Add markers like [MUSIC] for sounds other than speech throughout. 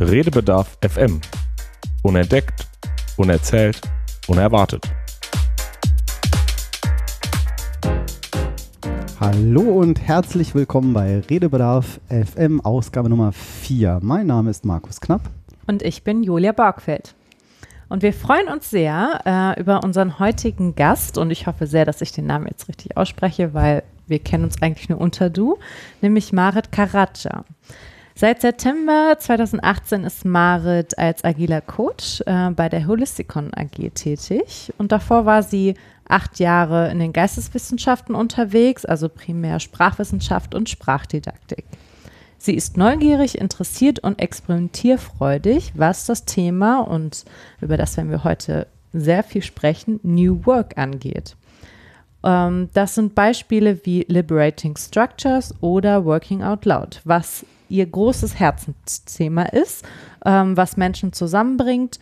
Redebedarf FM. Unentdeckt, unerzählt, unerwartet. Hallo und herzlich willkommen bei Redebedarf FM Ausgabe Nummer 4. Mein Name ist Markus Knapp. Und ich bin Julia Borgfeld. Und wir freuen uns sehr äh, über unseren heutigen Gast und ich hoffe sehr, dass ich den Namen jetzt richtig ausspreche, weil wir kennen uns eigentlich nur unter Du, nämlich Marit Karaca. Seit September 2018 ist Marit als agiler Coach äh, bei der Holisticon AG tätig und davor war sie acht Jahre in den Geisteswissenschaften unterwegs, also primär Sprachwissenschaft und Sprachdidaktik. Sie ist neugierig, interessiert und experimentierfreudig, was das Thema und über das werden wir heute sehr viel sprechen, New Work angeht. Ähm, das sind Beispiele wie Liberating Structures oder Working Out Loud, was ihr großes Herzensthema ist, ähm, was Menschen zusammenbringt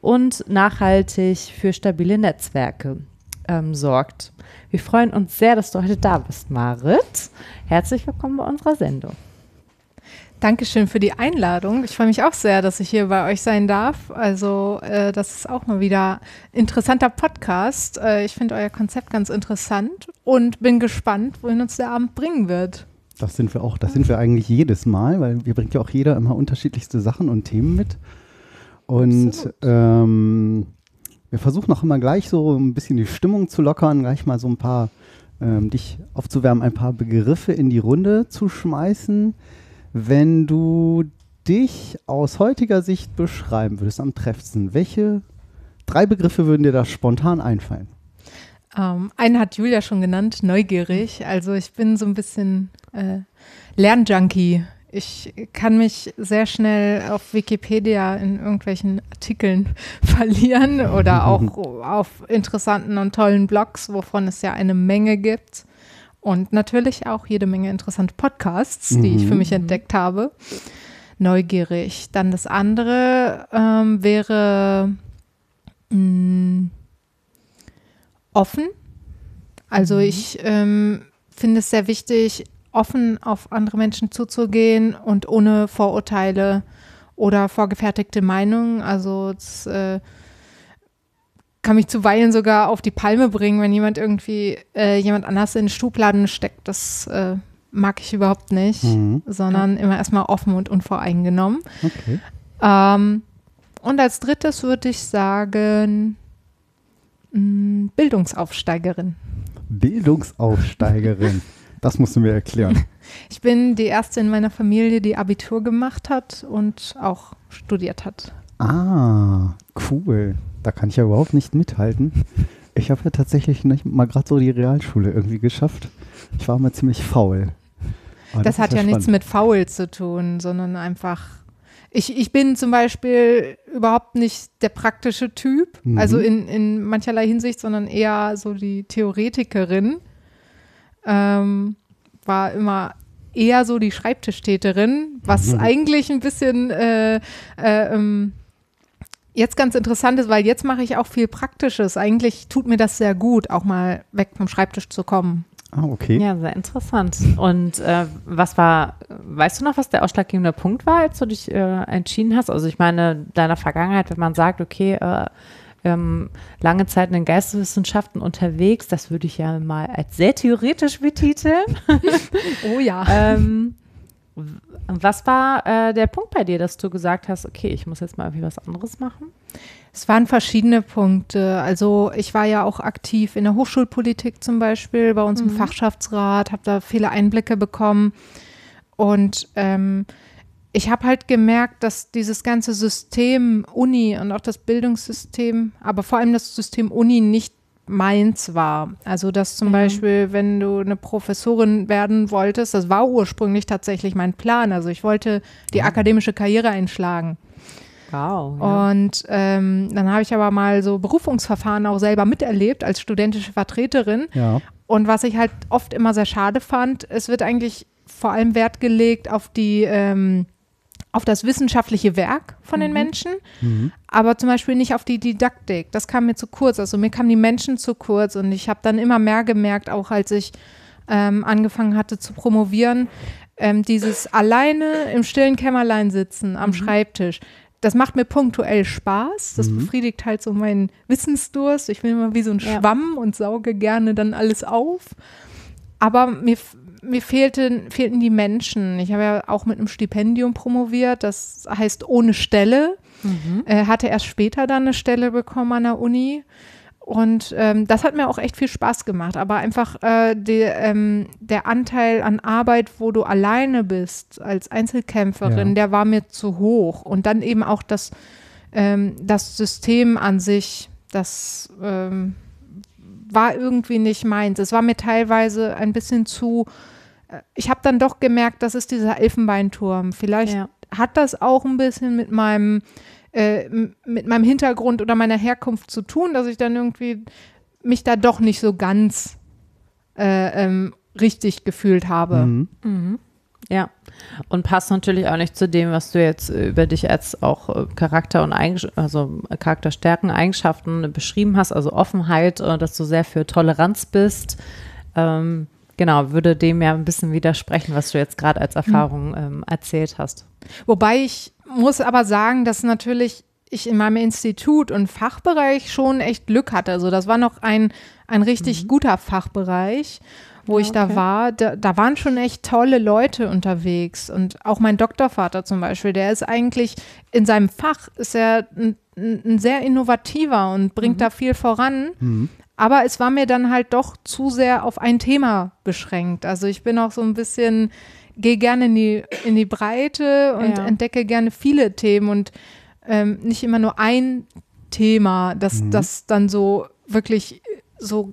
und nachhaltig für stabile Netzwerke ähm, sorgt. Wir freuen uns sehr, dass du heute da bist, Marit. Herzlich willkommen bei unserer Sendung. Dankeschön für die Einladung. Ich freue mich auch sehr, dass ich hier bei euch sein darf. Also, äh, das ist auch mal wieder interessanter Podcast. Äh, ich finde euer Konzept ganz interessant und bin gespannt, wohin uns der Abend bringen wird. Das sind wir auch. Das sind wir eigentlich jedes Mal, weil wir bringt ja auch jeder immer unterschiedlichste Sachen und Themen mit. Und ähm, wir versuchen auch immer gleich so ein bisschen die Stimmung zu lockern, gleich mal so ein paar, ähm, dich aufzuwärmen, ein paar Begriffe in die Runde zu schmeißen wenn du dich aus heutiger Sicht beschreiben würdest am treffendsten, welche drei Begriffe würden dir da spontan einfallen? Ähm, einen hat Julia schon genannt, neugierig. Also ich bin so ein bisschen äh, Lernjunkie. Ich kann mich sehr schnell auf Wikipedia in irgendwelchen Artikeln [LAUGHS] verlieren oder [LAUGHS] auch auf interessanten und tollen Blogs, wovon es ja eine Menge gibt. Und natürlich auch jede Menge interessante Podcasts, mhm. die ich für mich mhm. entdeckt habe. Neugierig. Dann das andere ähm, wäre mh, mm, offen. Also mhm. ich ähm, finde es sehr wichtig, offen auf andere Menschen zuzugehen und ohne Vorurteile oder vorgefertigte Meinungen. Also das, äh, kann mich zuweilen sogar auf die Palme bringen, wenn jemand irgendwie äh, jemand anders in Schubladen steckt. Das äh, mag ich überhaupt nicht, mhm. sondern immer erstmal offen und unvoreingenommen. Okay. Ähm, und als drittes würde ich sagen, Bildungsaufsteigerin. Bildungsaufsteigerin. [LAUGHS] das musst du mir erklären. Ich bin die erste in meiner Familie, die Abitur gemacht hat und auch studiert hat. Ah, cool. Da kann ich ja überhaupt nicht mithalten. Ich habe ja tatsächlich nicht mal gerade so die Realschule irgendwie geschafft. Ich war mal ziemlich faul. Das, das, hat ja, ja nichts mit faul zu tun, sondern einfach. Ich, ich bin zum Beispiel überhaupt nicht der praktische Typ, mhm. also in, in mancherlei Hinsicht, sondern eher so die Theoretikerin. Ähm, war immer eher so die Schreibtischtäterin, was mhm. eigentlich ein bisschen äh, äh, ähm, jetzt ganz interessant ist, weil jetzt mache ich auch viel Praktisches. Eigentlich tut mir das sehr gut, auch mal weg vom Schreibtisch zu kommen. Ah, okay. Ja, sehr interessant. Und äh, was war, weißt du noch, was der ausschlaggebende Punkt war, als du dich äh, entschieden hast? Also ich meine, deiner Vergangenheit, wenn man sagt, okay, äh, ähm, lange Zeit in den Geisteswissenschaften unterwegs, das würde ich ja mal als sehr theoretisch betiteln. [LAUGHS] oh ja. ähm, was war äh, der Punkt bei dir, dass du gesagt hast, okay, ich muss jetzt mal irgendwie was anderes machen? Es waren verschiedene Punkte. Also ich war ja auch aktiv in der Hochschulpolitik zum Beispiel, bei uns mhm. im Fachschaftsrat, habe da viele Einblicke bekommen. Und ähm, ich habe halt gemerkt, dass dieses ganze System Uni und auch das Bildungssystem, aber vor allem das System Uni nicht meins war. Also dass zum mhm. Beispiel, wenn du eine Professorin werden wolltest, das war ursprünglich tatsächlich mein Plan. Also ich wollte die ja. akademische Karriere einschlagen. Wow. Ja. Und ähm, dann habe ich aber mal so Berufungsverfahren auch selber miterlebt als studentische Vertreterin. Ja. Und was ich halt oft immer sehr schade fand, es wird eigentlich vor allem Wert gelegt auf die ähm, auf das wissenschaftliche Werk von mhm. den Menschen, mhm. aber zum Beispiel nicht auf die Didaktik. Das kam mir zu kurz. Also mir kamen die Menschen zu kurz und ich habe dann immer mehr gemerkt, auch als ich ähm, angefangen hatte zu promovieren, ähm, dieses alleine im stillen Kämmerlein sitzen am mhm. Schreibtisch, das macht mir punktuell Spaß. Das mhm. befriedigt halt so meinen Wissensdurst. Ich bin immer wie so ein ja. Schwamm und sauge gerne dann alles auf. Aber mir, mir fehlten, fehlten die Menschen. Ich habe ja auch mit einem Stipendium promoviert, das heißt ohne Stelle. Mhm. Äh, hatte erst später dann eine Stelle bekommen an der Uni. Und ähm, das hat mir auch echt viel Spaß gemacht. Aber einfach äh, die, ähm, der Anteil an Arbeit, wo du alleine bist als Einzelkämpferin, ja. der war mir zu hoch. Und dann eben auch das, ähm, das System an sich, das ähm, war irgendwie nicht meins. Es war mir teilweise ein bisschen zu. Äh, ich habe dann doch gemerkt, das ist dieser Elfenbeinturm. Vielleicht ja. hat das auch ein bisschen mit meinem äh, mit meinem Hintergrund oder meiner Herkunft zu tun, dass ich dann irgendwie mich da doch nicht so ganz äh, ähm, richtig gefühlt habe. Mhm. Mhm. Ja, und passt natürlich auch nicht zu dem, was du jetzt über dich als auch äh, Charakter und Eigen also Charakterstärken, Eigenschaften beschrieben hast, also Offenheit, äh, dass du sehr für Toleranz bist. Ähm, genau, würde dem ja ein bisschen widersprechen, was du jetzt gerade als Erfahrung mhm. ähm, erzählt hast. Wobei ich muss aber sagen, dass natürlich ich in meinem Institut und Fachbereich schon echt Glück hatte. Also das war noch ein, ein richtig mhm. guter Fachbereich, wo ja, ich da war. Da, da, waren schon echt tolle Leute unterwegs. Und auch mein Doktorvater zum Beispiel, der ist eigentlich in seinem Fach, ist er ein, ein sehr innovativer und bringt mhm. da viel voran. Mhm. Aber es war mir dann halt doch zu sehr auf ein Thema beschränkt. Also ich bin auch so ein bisschen gehe gerne in die, in die Breite und ja. entdecke gerne viele Themen und ähm, nicht immer nur ein Thema, das, mhm. das dann so wirklich so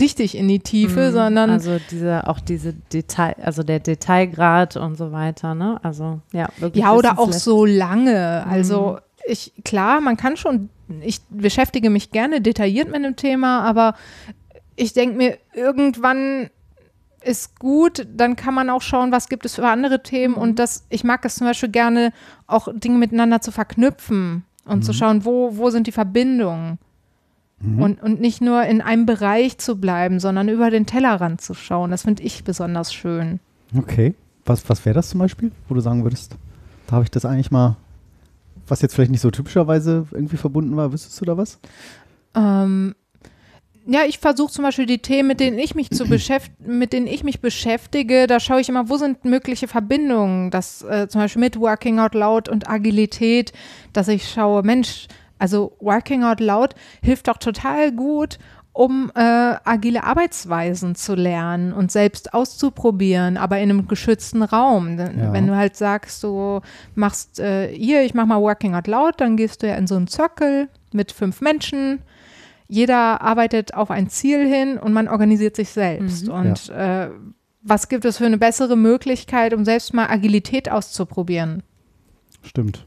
richtig in die Tiefe, mhm. sondern also diese auch diese Detail, also der Detailgrad und so weiter, ne? Also ja, wirklich. Ja, oder auch so lange. Also mhm. ich klar, man kann schon, ich beschäftige mich gerne detailliert mit einem Thema, aber ich denke mir irgendwann ist gut, dann kann man auch schauen, was gibt es für andere Themen. Mhm. Und das, ich mag es zum Beispiel gerne, auch Dinge miteinander zu verknüpfen und mhm. zu schauen, wo, wo sind die Verbindungen. Mhm. Und, und nicht nur in einem Bereich zu bleiben, sondern über den Tellerrand zu schauen. Das finde ich besonders schön. Okay. Was, was wäre das zum Beispiel, wo du sagen würdest, da habe ich das eigentlich mal, was jetzt vielleicht nicht so typischerweise irgendwie verbunden war, wüsstest du da was? Ähm, ja, ich versuche zum Beispiel die Themen, mit denen ich mich zu mit denen ich mich beschäftige, da schaue ich immer, wo sind mögliche Verbindungen, das äh, zum Beispiel mit Working Out Loud und Agilität, dass ich schaue, Mensch, also Working Out Loud hilft doch total gut, um äh, agile Arbeitsweisen zu lernen und selbst auszuprobieren, aber in einem geschützten Raum. Ja. Wenn du halt sagst, du machst äh, hier, ich mach mal Working Out Loud, dann gehst du ja in so einen Zirkel mit fünf Menschen jeder arbeitet auf ein Ziel hin und man organisiert sich selbst. Mhm. Und ja. äh, was gibt es für eine bessere Möglichkeit, um selbst mal Agilität auszuprobieren? Stimmt.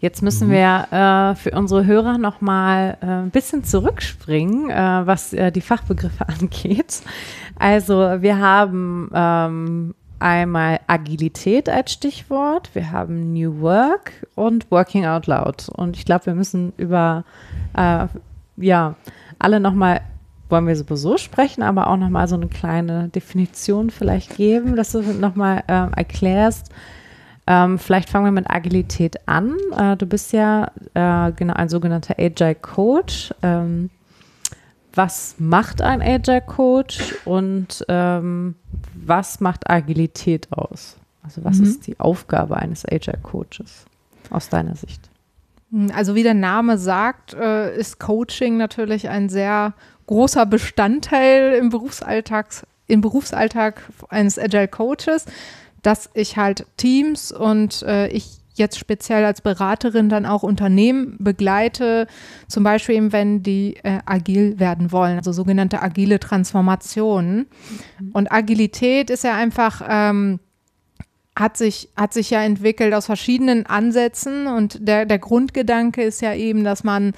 Jetzt müssen mhm. wir äh, für unsere Hörer noch mal äh, ein bisschen zurückspringen, äh, was äh, die Fachbegriffe [LAUGHS] angeht. Also wir haben ähm, einmal Agilität als Stichwort, wir haben New Work und Working Out Loud. Und ich glaube, wir müssen über äh, ja, alle nochmal, wollen wir sowieso sprechen, aber auch nochmal so eine kleine Definition vielleicht geben, dass du nochmal äh, erklärst. Ähm, vielleicht fangen wir mit Agilität an. Äh, du bist ja äh, genau ein sogenannter Agile Coach. Ähm, was macht ein Agile Coach und ähm, was macht Agilität aus? Also was mhm. ist die Aufgabe eines Agile Coaches aus deiner Sicht? Hm, also wie der Name sagt, äh, ist Coaching natürlich ein sehr großer Bestandteil im Berufsalltag, im Berufsalltag eines Agile Coaches, dass ich halt Teams und äh, ich jetzt speziell als Beraterin dann auch Unternehmen begleite, zum Beispiel eben, wenn die äh, agil werden wollen, also sogenannte agile Transformationen. Mhm. Und Agilität ist ja einfach ähm, hat sich, hat sich ja entwickelt aus verschiedenen Ansätzen und der, der Grundgedanke ist ja eben, dass man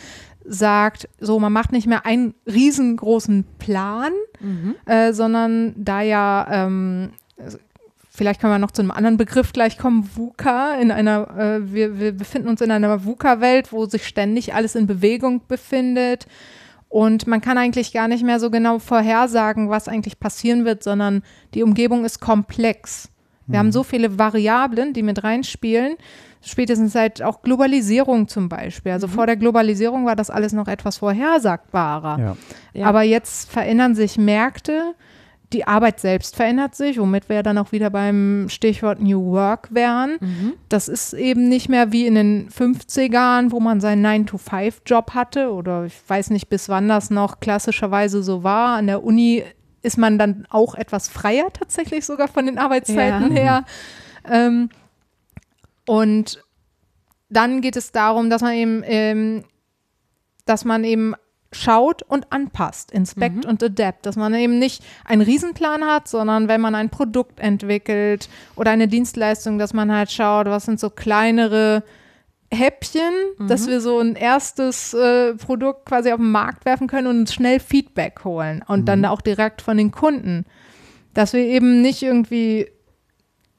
sagt, so man macht nicht mehr einen riesengroßen Plan, mhm. äh, sondern da ja ähm, vielleicht können wir noch zu einem anderen Begriff gleich kommen, VUCA, in einer, äh, wir, wir befinden uns in einer VUCA-Welt, wo sich ständig alles in Bewegung befindet. Und man kann eigentlich gar nicht mehr so genau vorhersagen, was eigentlich passieren wird, sondern die Umgebung ist komplex. Wir haben so viele Variablen, die mit reinspielen. Spätestens seit auch Globalisierung zum Beispiel. Also vor der Globalisierung war das alles noch etwas vorhersagbarer. Ja. Ja. Aber jetzt verändern sich Märkte, die Arbeit selbst verändert sich, womit wir dann auch wieder beim Stichwort New Work wären. Mhm. Das ist eben nicht mehr wie in den 50ern, wo man seinen 9-to-5-Job hatte oder ich weiß nicht, bis wann das noch klassischerweise so war. An der Uni ist man dann auch etwas freier tatsächlich sogar von den Arbeitszeiten Ja. her. Ähm, und dann geht es darum, dass man eben, ähm, dass man eben schaut und anpasst, inspect und adapt, dass man eben nicht einen Riesenplan hat, sondern wenn man ein Produkt entwickelt oder eine Dienstleistung, dass man halt schaut, was sind so kleinere Häppchen, dass wir so ein erstes äh, Produkt quasi auf den Markt werfen können und uns schnell Feedback holen und dann auch direkt von den Kunden. Dass wir eben nicht irgendwie,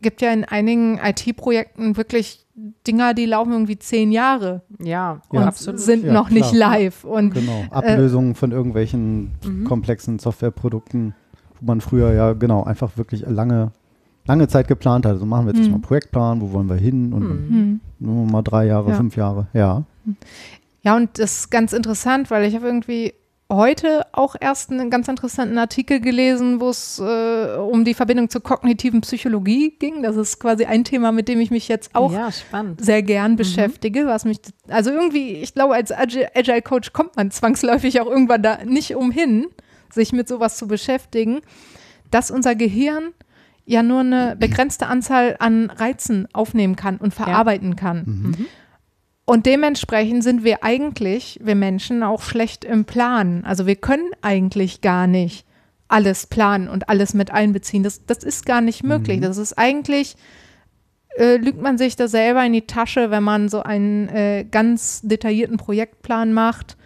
gibt ja in einigen IT-Projekten wirklich Dinger, die laufen irgendwie zehn Jahre Ja, Ja. und absolut. sind Ja, noch nicht klar. live. Und Genau, Ablösungen von irgendwelchen komplexen Softwareprodukten, wo man früher ja genau einfach wirklich lange, lange Zeit geplant hat. So machen wir jetzt Mhm. mal einen Projektplan, wo wollen wir hin und hm. nur mal drei Jahre, Ja. fünf Jahre, ja. Ja, und das ist ganz interessant, weil ich habe irgendwie heute auch erst einen ganz interessanten Artikel gelesen, wo es äh, um die Verbindung zur kognitiven Psychologie ging. Das ist quasi ein Thema, mit dem ich mich jetzt auch ja, sehr gern beschäftige, was mich, also irgendwie, ich glaube, als Agi- Agile Coach kommt man zwangsläufig auch irgendwann da nicht umhin, sich mit sowas zu beschäftigen, dass unser Gehirn ja nur eine begrenzte Anzahl an Reizen aufnehmen kann und verarbeiten kann. Mhm. Und dementsprechend sind wir eigentlich, wir Menschen, auch schlecht im Planen. Also wir können eigentlich gar nicht alles planen und alles mit einbeziehen. Das, das ist gar nicht möglich. Das ist eigentlich, äh, lügt man sich da selber in die Tasche, wenn man so einen äh, ganz detaillierten Projektplan macht.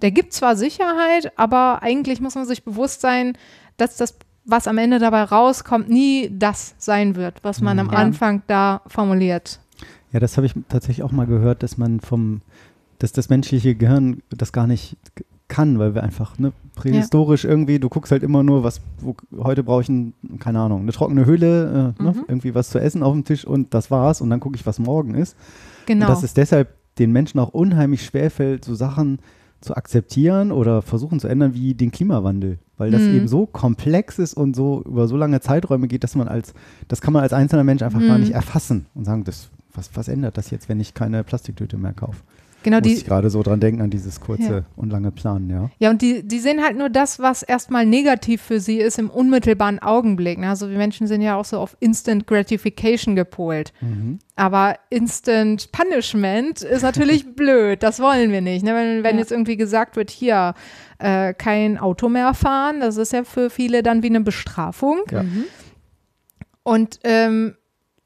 Der gibt zwar Sicherheit, aber eigentlich muss man sich bewusst sein, dass das, was am Ende dabei rauskommt, nie das sein wird, was man am Ja. Anfang da formuliert. Ja, das habe ich tatsächlich auch mal gehört, dass man vom, dass das menschliche Gehirn das gar nicht kann, weil wir einfach, ne, prähistorisch irgendwie, du guckst halt immer nur, was, wo, heute brauche ich, ein, keine Ahnung, eine trockene Hülle, äh, ne, Mhm. irgendwie was zu essen auf dem Tisch und das war's und dann gucke ich, was morgen ist. Genau. Und dass es deshalb den Menschen auch unheimlich schwerfällt, so Sachen zu akzeptieren oder versuchen zu ändern wie den Klimawandel, weil das Mhm. eben so komplex ist und so über so lange Zeiträume geht, dass man als, das kann man als einzelner Mensch einfach gar Mhm. nicht erfassen und sagen, das, was, was ändert das jetzt, wenn ich keine Plastiktüte mehr kaufe? genau Muss die, ich gerade so dran denken, an dieses kurze Ja. und lange Planen, ja. Ja, und die, die sehen halt nur das, was erstmal negativ für sie ist im unmittelbaren Augenblick. ne? Also wir Menschen sind ja auch so auf Instant Gratification gepolt. Mhm. Aber Instant Punishment ist natürlich [LAUGHS] blöd. Das wollen wir nicht. Ne? Wenn, wenn Ja. jetzt irgendwie gesagt wird, hier äh, kein Auto mehr fahren, das ist ja für viele dann wie eine Bestrafung. Ja. Mhm. Und ähm,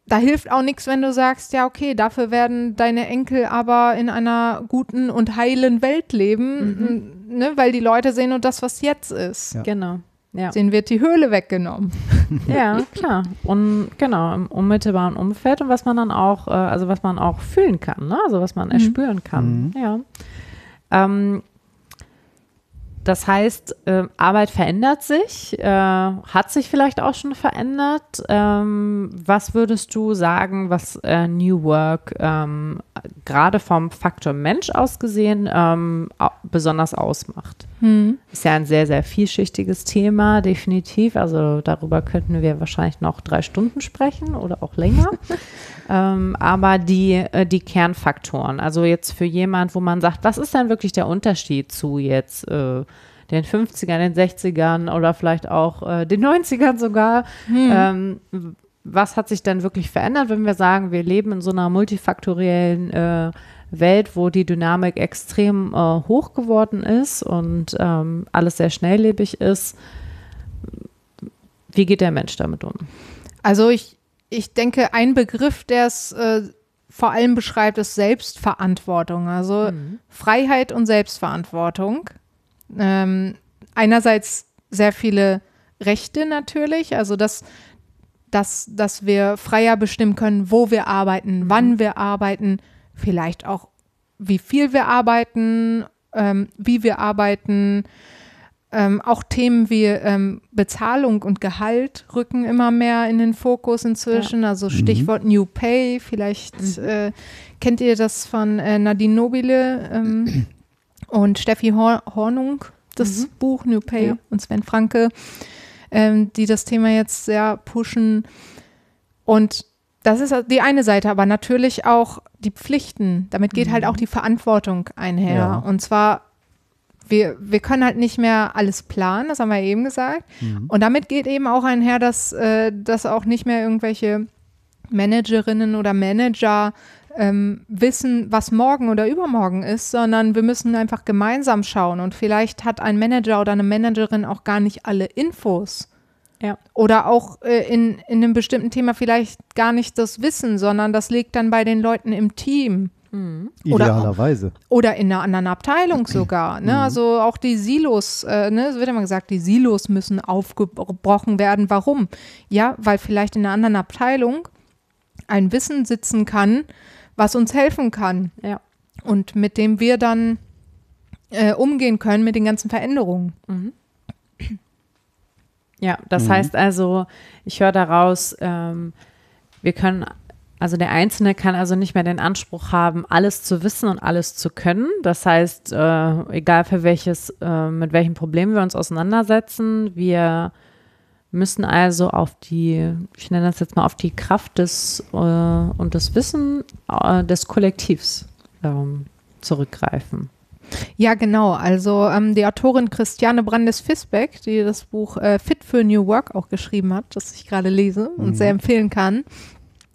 da hilft auch nichts, wenn du sagst, ja, okay, dafür werden deine Enkel aber in einer guten und heilen Welt leben, n- ne? weil die Leute sehen nur das, was jetzt ist. Ja. Genau. Ja. Denen wird die Höhle weggenommen. [LAUGHS] ja, klar. Und genau, im unmittelbaren Umfeld und was man dann auch, äh, also was man auch fühlen kann, ne? also was man erspüren kann. Mhm. Ja. Ähm, das heißt, äh, Arbeit verändert sich, äh, hat sich vielleicht auch schon verändert. Ähm, was würdest du sagen, was äh, New Work ähm, gerade vom Faktor Mensch aus gesehen ähm, besonders ausmacht? Ist ja ein sehr, sehr vielschichtiges Thema, definitiv. Also darüber könnten wir wahrscheinlich noch drei Stunden sprechen oder auch länger. [LAUGHS] ähm, aber die, äh, die Kernfaktoren, also jetzt für jemand, wo man sagt, was ist denn wirklich der Unterschied zu jetzt äh, den 50ern, den 60ern oder vielleicht auch äh, den 90ern sogar? Ähm, w- was hat sich denn wirklich verändert, wenn wir sagen, wir leben in so einer multifaktoriellen äh, Welt, wo die Dynamik extrem äh, hoch geworden ist und ähm, alles sehr schnelllebig ist. Wie geht der Mensch damit um? Also ich, ich denke, ein Begriff, der es äh, vor allem beschreibt, ist Selbstverantwortung. Also Freiheit und Selbstverantwortung. Ähm, einerseits sehr viele Rechte natürlich, also dass, dass, dass wir freier bestimmen können, wo wir arbeiten, wann wir arbeiten, vielleicht auch wie viel wir arbeiten, ähm, wie wir arbeiten ähm, auch Themen wie ähm, Bezahlung und Gehalt rücken immer mehr in den Fokus inzwischen. Also Stichwort New Pay. Vielleicht äh, kennt ihr das von äh, Nadine Nobile ähm, [CLEARS THROAT] und Steffi Hor Hornung, das Buch New Pay Ja. und Sven Franke, ähm, die das Thema jetzt sehr pushen. Und das ist die eine Seite, aber natürlich auch die Pflichten. Damit geht halt auch die Verantwortung einher. Ja. Und zwar, wir, wir können halt nicht mehr alles planen, das haben wir eben gesagt. Und damit geht eben auch einher, dass, äh, dass auch nicht mehr irgendwelche Managerinnen oder Manager ähm, wissen, was morgen oder übermorgen ist, sondern wir müssen einfach gemeinsam schauen. Und vielleicht hat ein Manager oder eine Managerin auch gar nicht alle Infos Ja. oder auch äh, in, in einem bestimmten Thema vielleicht gar nicht das Wissen, sondern das liegt dann bei den Leuten im Team Oder- Idealerweise. oder in einer anderen Abteilung [CLEARS THROAT] sogar. Ne? Also auch die Silos, äh, ne? es wird immer gesagt, die Silos müssen aufgebrochen werden. Warum? Ja, weil vielleicht in einer anderen Abteilung ein Wissen sitzen kann, was uns helfen kann Ja. und mit dem wir dann äh, umgehen können mit den ganzen Veränderungen. Ja, das heißt also, ich höre daraus, ähm, wir können, also der Einzelne kann also nicht mehr den Anspruch haben, alles zu wissen und alles zu können. Das heißt, äh, egal für welches, äh, mit welchem Problem wir uns auseinandersetzen, wir müssen also auf die, ich nenne das jetzt mal auf die Kraft des äh, und das Wissen äh, des Kollektivs ähm, zurückgreifen. Ja, genau. Also ähm, die Autorin Christiane Brandes-Fisbeck, die das Buch äh, Fit für New Work auch geschrieben hat, das ich gerade lese und sehr empfehlen kann,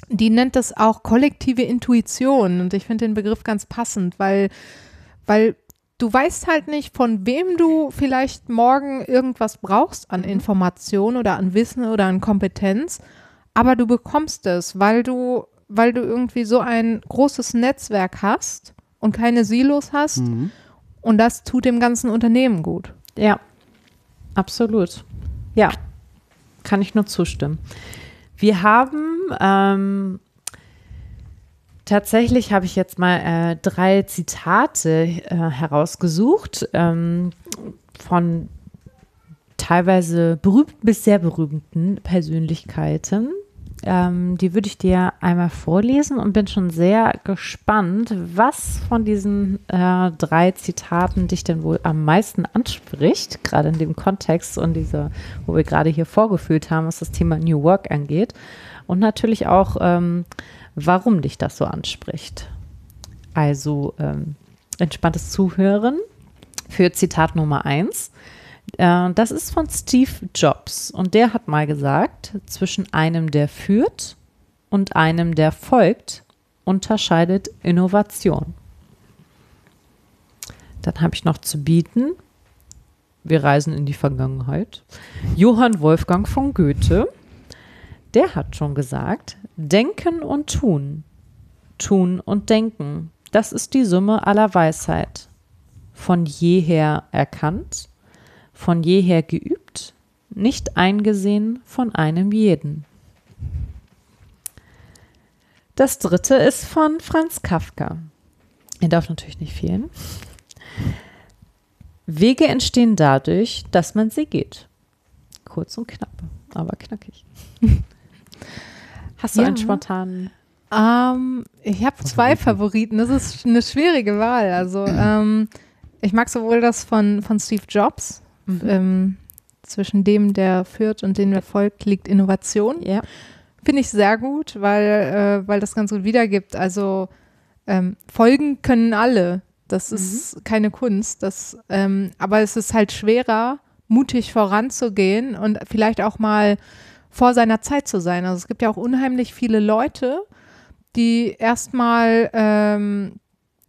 die nennt das auch kollektive Intuition. Und ich finde den Begriff ganz passend, weil, weil du weißt halt nicht, von wem du vielleicht morgen irgendwas brauchst an Information oder an Wissen oder an Kompetenz, aber du bekommst es, weil du, weil du irgendwie so ein großes Netzwerk hast und keine Silos hast. Und das tut dem ganzen Unternehmen gut. Ja, absolut. Ja, kann ich nur zustimmen. Wir haben ähm, tatsächlich habe ich jetzt mal äh, drei Zitate äh, herausgesucht ähm, von teilweise berühmten bis sehr berühmten Persönlichkeiten. Ähm, die würde ich dir einmal vorlesen und bin schon sehr gespannt, was von diesen äh, drei Zitaten dich denn wohl am meisten anspricht, gerade in dem Kontext und dieser, wo wir gerade hier vorgefühlt haben, was das Thema New Work angeht. Und natürlich auch, ähm, warum dich das so anspricht. Also ähm, entspanntes Zuhören für Zitat Nummer eins. Äh, das ist von Steve Jobs und der hat mal gesagt, zwischen einem, der führt und einem, der folgt, unterscheidet Innovation. Dann habe ich noch zu bieten, wir reisen in die Vergangenheit, Johann Wolfgang von Goethe, der hat schon gesagt, denken und tun, tun und denken, das ist die Summe aller Weisheit, von jeher erkannt, von jeher geübt, nicht eingesehen von einem jeden. Das dritte ist von Franz Kafka. Er darf natürlich nicht fehlen. Wege entstehen dadurch, dass man sie geht. Kurz und knapp, aber knackig. Hast du Ja. einen spontanen? Ähm, ich habe zwei Favoriten. Das ist eine schwierige Wahl. Also ähm, ich mag sowohl das von, von Steve Jobs. Ähm, zwischen dem, der führt und dem, der folgt, liegt Innovation. Ja. Finde ich sehr gut, weil, äh, weil das ganz gut wiedergibt. Also ähm, folgen können alle. Das ist keine Kunst. Das, ähm, aber es ist halt schwerer, mutig voranzugehen und vielleicht auch mal vor seiner Zeit zu sein. Also es gibt ja auch unheimlich viele Leute, die erstmal, ähm,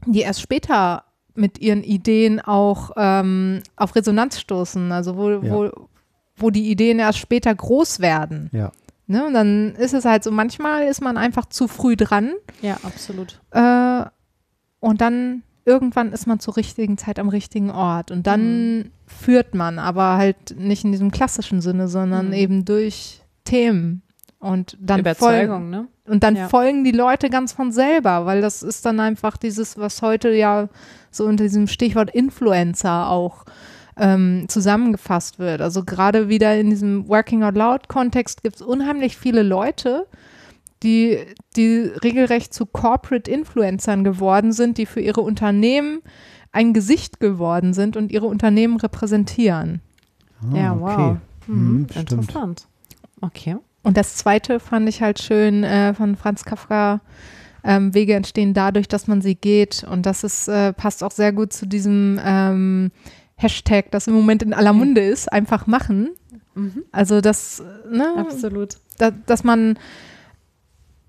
die erst später mit ihren Ideen auch ähm, auf Resonanz stoßen. Also wo, Ja. wo, wo die Ideen erst später groß werden. Ja. Ne? Und dann ist es halt so, manchmal ist man einfach zu früh dran Ja, absolut. äh, und dann irgendwann ist man zur richtigen Zeit am richtigen Ort und dann führt man, aber halt nicht in diesem klassischen Sinne, sondern Mhm. eben durch Themen und dann folgen, Überzeugung, ne? und dann Ja. folgen die Leute ganz von selber, weil das ist dann einfach dieses, was heute ja so unter diesem Stichwort Influencer auch ähm, zusammengefasst wird. Also gerade wieder in diesem Working Out Loud Kontext gibt es unheimlich viele Leute, die, die regelrecht zu Corporate Influencern geworden sind, die für ihre Unternehmen ein Gesicht geworden sind und ihre Unternehmen repräsentieren. Ah, ja, okay. wow. Mhm, Mhm, stimmt. interessant. Okay. Und das zweite fand ich halt schön äh, von Franz Kafka. Ähm, Wege entstehen dadurch, dass man sie geht. Und das ist, äh, passt auch sehr gut zu diesem ähm, Hashtag, das im Moment in aller Munde ist, einfach machen. Mhm. Also das, ne, Absolut. da, dass man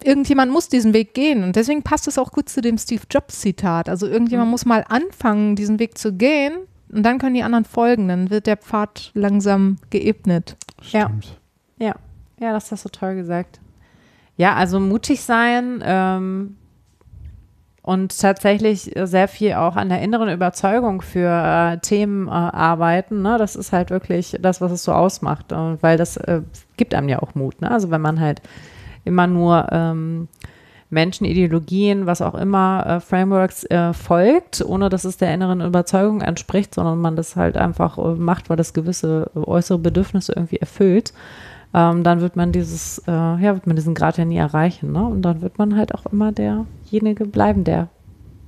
irgendjemand muss diesen Weg gehen und deswegen passt es auch gut zu dem Steve Jobs Zitat. Also irgendjemand Mhm. muss mal anfangen, diesen Weg zu gehen und dann können die anderen folgen. Dann wird der Pfad langsam geebnet. Ja. Stimmt. Ja, das hast du toll gesagt. Ja, also mutig sein ähm, und tatsächlich sehr viel auch an der inneren Überzeugung für äh, Themen äh, arbeiten. Ne? Das ist halt wirklich das, was es so ausmacht, äh, weil das äh, gibt einem ja auch Mut. Ne? Also wenn man halt immer nur ähm, Menschen, Ideologien, was auch immer, äh, Frameworks äh, folgt, ohne dass es der inneren Überzeugung entspricht, sondern man das halt einfach macht, weil das gewisse äußere Bedürfnisse irgendwie erfüllt, ähm, dann wird man dieses, äh, ja, wird man diesen Grad ja nie erreichen, ne? Und dann wird man halt auch immer derjenige bleiben, der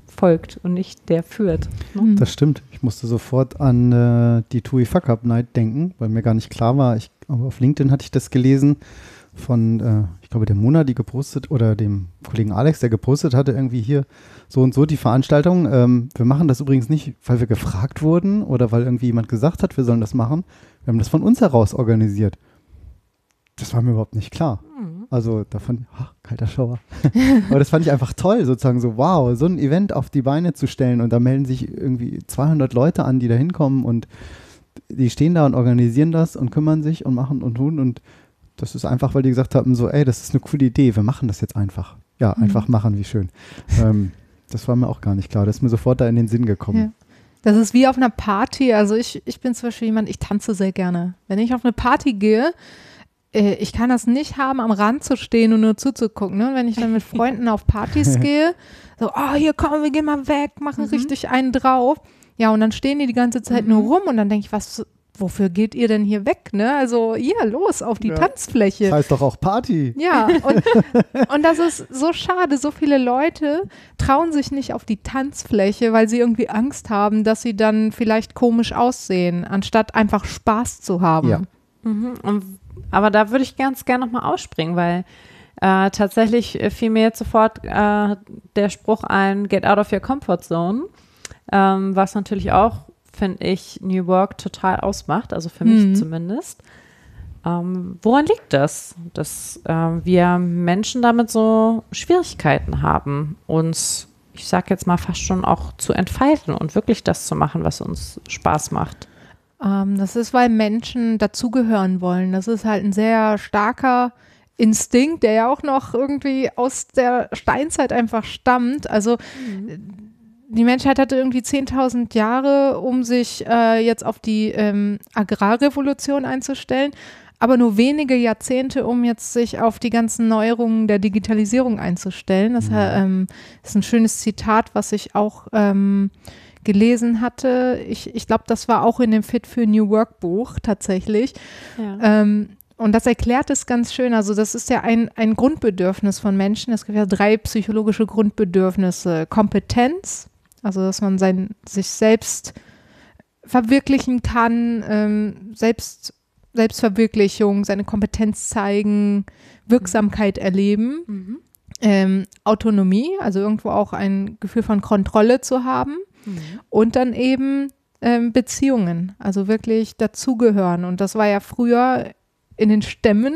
folgt und nicht der führt. Ne? Das stimmt. Ich musste sofort an äh, die TUI Fuck Up Night denken, weil mir gar nicht klar war. Ich, aber auf LinkedIn hatte ich das gelesen von, äh, ich glaube, der Mona, die gepostet, oder dem Kollegen Alex, der gepostet hatte, irgendwie hier so und so die Veranstaltung. Ähm, wir machen das übrigens nicht, weil wir gefragt wurden oder weil irgendwie jemand gesagt hat, wir sollen das machen. Wir haben das von uns heraus organisiert. Das war mir überhaupt nicht klar. Mhm. Also davon, ach, kalter Schauer. [LAUGHS] Aber das fand ich einfach toll, sozusagen so, wow, so ein Event auf die Beine zu stellen und da melden sich irgendwie 200 Leute an, die da hinkommen und die stehen da und organisieren das und kümmern sich und machen und tun und das ist einfach, weil die gesagt haben, so, ey, das ist eine coole Idee, wir machen das jetzt einfach. Ja, Mhm. einfach machen, wie schön. ähm, das war mir auch gar nicht klar, das ist mir sofort da in den Sinn gekommen. Ja. Das ist wie auf einer Party. Also ich, ich bin zum Beispiel jemand, ich tanze sehr gerne. Wenn ich auf eine Party gehe, äh, ich kann das nicht haben, am Rand zu stehen und nur zuzugucken. Ne? Und wenn ich dann mit Freunden auf Partys [LAUGHS] gehe, so, oh, hier komm, wir gehen mal weg, machen richtig einen drauf. Ja, und dann stehen die die ganze Zeit nur rum und dann denke ich, was, wofür geht ihr denn hier weg? Ne? Also, ja, los, auf die Ja. Tanzfläche. Das heißt doch auch Party. Ja, und, [LAUGHS] und das ist so schade. So viele Leute trauen sich nicht auf die Tanzfläche, weil sie irgendwie Angst haben, dass sie dann vielleicht komisch aussehen, anstatt einfach Spaß zu haben. Ja. Mhm. Und, aber da würde ich ganz gerne nochmal ausspringen, weil äh, tatsächlich fiel mir jetzt sofort äh, der Spruch ein, get out of your comfort zone, ähm, was natürlich auch, finde ich, New Work total ausmacht, also für mich Mhm. zumindest. Ähm, woran liegt das, dass äh, wir Menschen damit so Schwierigkeiten haben, uns, ich sage jetzt mal fast schon auch zu entfalten und wirklich das zu machen, was uns Spaß macht? Ähm, das ist, weil Menschen dazugehören wollen. Das ist halt ein sehr starker Instinkt, der ja auch noch irgendwie aus der Steinzeit einfach stammt. Also die Menschheit hatte irgendwie 10.000 Jahre, um sich äh, jetzt auf die ähm, Agrarrevolution einzustellen, aber nur wenige Jahrzehnte, um jetzt sich auf die ganzen Neuerungen der Digitalisierung einzustellen. Das äh, ähm, ist ein schönes Zitat, was ich auch ähm, gelesen hatte. Ich, ich glaube, das war auch in dem Fit für New Work Buch tatsächlich. Ja. Ähm, und das erklärt es ganz schön. Also das ist ja ein, ein Grundbedürfnis von Menschen. Es gibt ja drei psychologische Grundbedürfnisse. Kompetenz, also dass man sein, sich selbst verwirklichen kann, ähm, selbst, Selbstverwirklichung, seine Kompetenz zeigen, Wirksamkeit erleben. Mhm. Ähm, Autonomie, also irgendwo auch ein Gefühl von Kontrolle zu haben Mhm. und dann eben ähm, Beziehungen, also wirklich dazugehören. Und das war ja früher in den Stämmen,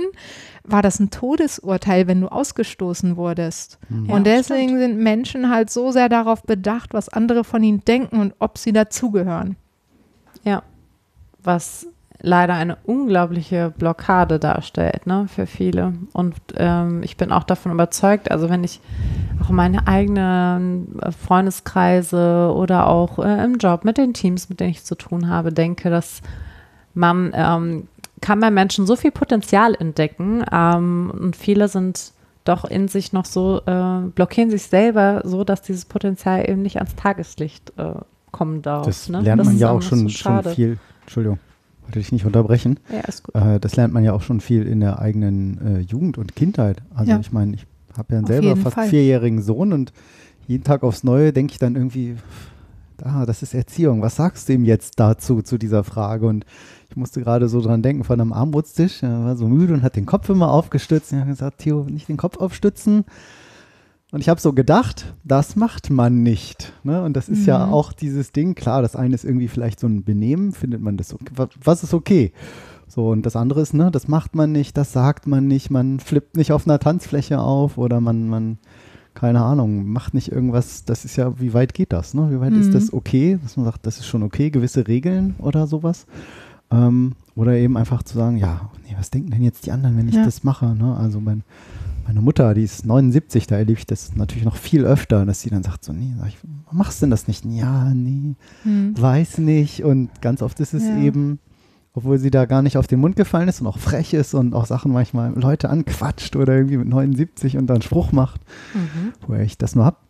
war das ein Todesurteil, wenn du ausgestoßen wurdest. Mhm. Ja, und deswegen stimmt. sind Menschen halt so sehr darauf bedacht, was andere von ihnen denken und ob sie dazugehören. Ja, was leider eine unglaubliche Blockade darstellt, ne, für viele. Und ähm, ich bin auch davon überzeugt, also wenn ich auch meine eigenen Freundeskreise oder auch äh, im Job mit den Teams, mit denen ich zu tun habe, denke, dass man ähm, kann bei Menschen so viel Potenzial entdecken ähm, und viele sind doch in sich noch so, äh, blockieren sich selber so, dass dieses Potenzial eben nicht ans Tageslicht äh, kommen darf. Das ne? lernt Das man ist ja auch schon, so schon viel Entschuldigung, wollte ich nicht unterbrechen. Ja, ist gut. Äh, das lernt man ja auch schon viel in der eigenen äh, Jugend und Kindheit. Also Ja. ich meine, ich habe ja Auf selber fast Fall. vierjährigen Sohn und jeden Tag aufs Neue denke ich dann irgendwie, ah, das ist Erziehung. Was sagst du ihm jetzt dazu, zu dieser Frage? Und ich musste gerade so dran denken, von einem Armutstisch. Er war so müde und hat den Kopf immer aufgestützt. Und ich habe gesagt, Theo, nicht den Kopf aufstützen. Und ich habe so gedacht, das macht man nicht. Ne? Und das ist ja Mhm. auch dieses Ding, klar, das eine ist irgendwie vielleicht so ein Benehmen, findet man das, okay, wa- was ist okay? So, und das andere ist, ne, das macht man nicht, das sagt man nicht, man flippt nicht auf einer Tanzfläche auf oder man, man, keine Ahnung, macht nicht irgendwas, das ist ja, wie weit geht das, ne? Wie weit Mhm. ist das okay, dass man sagt, das ist schon okay, gewisse Regeln oder sowas. Ähm, oder eben einfach zu sagen, ja, nee, was denken denn jetzt die anderen, wenn ich Ja. das mache? Ne? Also mein, meine Mutter, die ist 79, da erlebe ich das natürlich noch viel öfter, dass sie dann sagt so, nee, sag ich, machst du denn das nicht? Ja, nee, Hm. weiß nicht. Und ganz oft ist es Ja. eben, obwohl sie da gar nicht auf den Mund gefallen ist und auch frech ist und auch Sachen manchmal Leute anquatscht oder irgendwie mit 79 und dann Spruch macht, Mhm. woher ich das nur hab.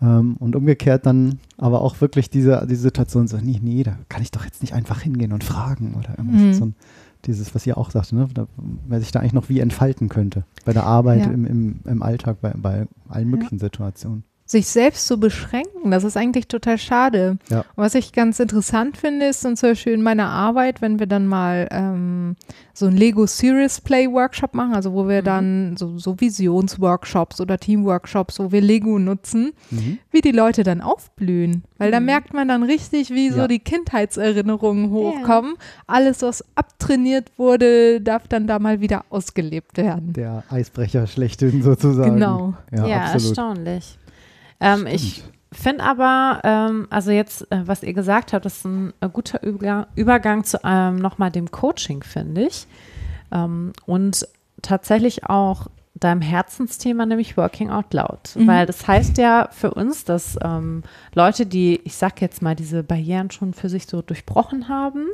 Ähm, und umgekehrt dann aber auch wirklich diese, diese Situation so, nee, nee, da kann ich doch jetzt nicht einfach hingehen und fragen oder irgendwas. Mhm. So ein, dieses, was ihr auch sagte, ne? da, wer sich da eigentlich noch wie entfalten könnte. Bei der Arbeit, Ja. im, im, im Alltag, bei, bei allen möglichen Situationen. Sich selbst zu beschränken, das ist eigentlich total schade. Ja. Und Was ich ganz interessant finde, ist dann zum Beispiel in meiner Arbeit, wenn wir dann mal ähm, so einen Lego Serious Play Workshop machen, also wo wir Mhm. dann so, so Visionsworkshops oder Teamworkshops, wo wir Lego nutzen, Mhm. wie die Leute dann aufblühen. Weil da Mhm. merkt man dann richtig, wie so Ja. die Kindheitserinnerungen hochkommen. Alles, was abtrainiert wurde, darf dann da mal wieder ausgelebt werden. Der Eisbrecher schlechthin sozusagen. Genau. Ja, Ja, absolut. erstaunlich. Ähm, ich finde aber, ähm, also jetzt, äh, was ihr gesagt habt, das ist ein äh, guter Übergang, Übergang zu ähm, nochmal dem Coaching, finde ich. Ähm, und tatsächlich auch deinem Herzensthema, nämlich Working Out Loud. Mhm. Weil das heißt ja für uns, dass ähm, Leute, die, ich sag jetzt mal, diese Barrieren schon für sich so durchbrochen haben,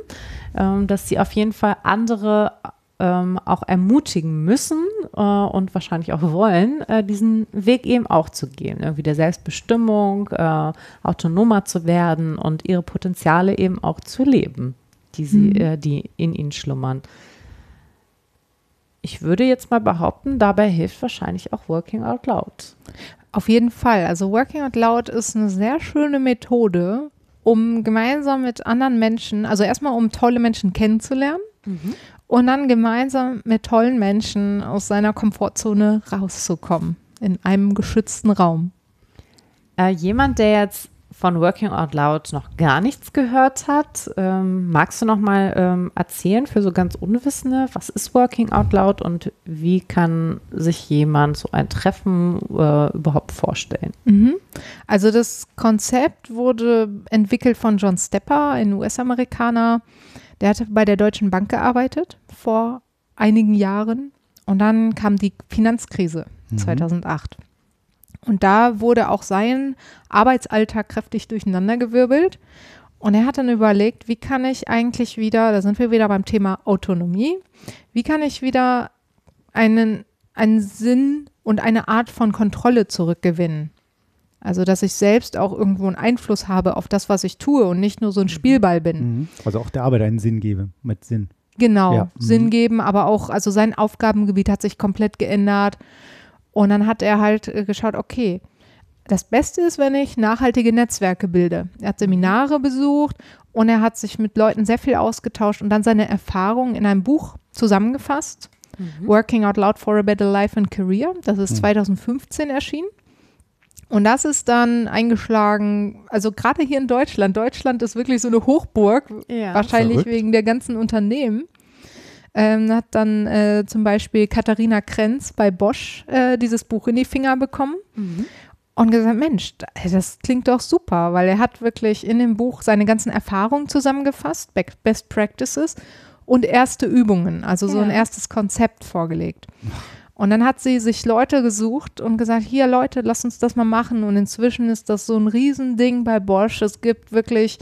ähm, dass sie auf jeden Fall andere ähm, auch ermutigen müssen äh, und wahrscheinlich auch wollen, äh, diesen Weg eben auch zu gehen. Irgendwie der Selbstbestimmung, äh, autonomer zu werden und ihre Potenziale eben auch zu leben, die, sie, Mhm. äh, die in ihnen schlummern. Ich würde jetzt mal behaupten, dabei hilft wahrscheinlich auch Working Out Loud. Auf jeden Fall. Also Working Out Loud ist eine sehr schöne Methode, um gemeinsam mit anderen Menschen, also erstmal um tolle Menschen kennenzulernen und dann gemeinsam mit tollen Menschen aus seiner Komfortzone rauszukommen in einem geschützten Raum. Äh, jemand, der jetzt von Working Out Loud noch gar nichts gehört hat, ähm, magst du noch mal ähm, erzählen für so ganz Unwissende, was ist Working Out Loud und wie kann sich jemand so ein Treffen äh, überhaupt vorstellen? Mhm. Also das Konzept wurde entwickelt von John Stepper, ein US-Amerikaner. Der hatte bei der Deutschen Bank gearbeitet vor einigen Jahren und dann kam die Finanzkrise Mhm. 2008. Und da wurde auch sein Arbeitsalltag kräftig durcheinandergewirbelt. Und er hat dann überlegt, wie kann ich eigentlich wieder, da sind wir wieder beim Thema Autonomie, wie kann ich wieder einen, einen Sinn und eine Art von Kontrolle zurückgewinnen? Also, dass ich selbst auch irgendwo einen Einfluss habe auf das, was ich tue und nicht nur so ein Spielball bin. Mhm. Also auch der Arbeit einen Sinn gebe, mit Sinn. Genau, Ja, mhm. Sinn geben, aber auch, also sein Aufgabengebiet hat sich komplett geändert. Und dann hat er halt äh, geschaut, okay, das Beste ist, wenn ich nachhaltige Netzwerke bilde. Er hat Seminare besucht und er hat sich mit Leuten sehr viel ausgetauscht und dann seine Erfahrungen in einem Buch zusammengefasst. Working Out Loud for a Better Life and Career. Das ist Mhm. 2015 erschienen. Und das ist dann eingeschlagen, also gerade hier in Deutschland. Deutschland ist wirklich so eine Hochburg, Ja. wahrscheinlich Verrückt. wegen der ganzen Unternehmen. Ähm, hat dann äh, zum Beispiel Katharina Krenz bei Bosch äh, dieses Buch in die Finger bekommen und gesagt, Mensch, da- das klingt doch super, weil er hat wirklich in dem Buch seine ganzen Erfahrungen zusammengefasst, Be- Best Practices und erste Übungen, also so ein Ja. erstes Konzept vorgelegt. Und dann hat sie sich Leute gesucht und gesagt, hier Leute, lass uns das mal machen. Und inzwischen ist das so ein Riesending bei Bosch. Es gibt wirklich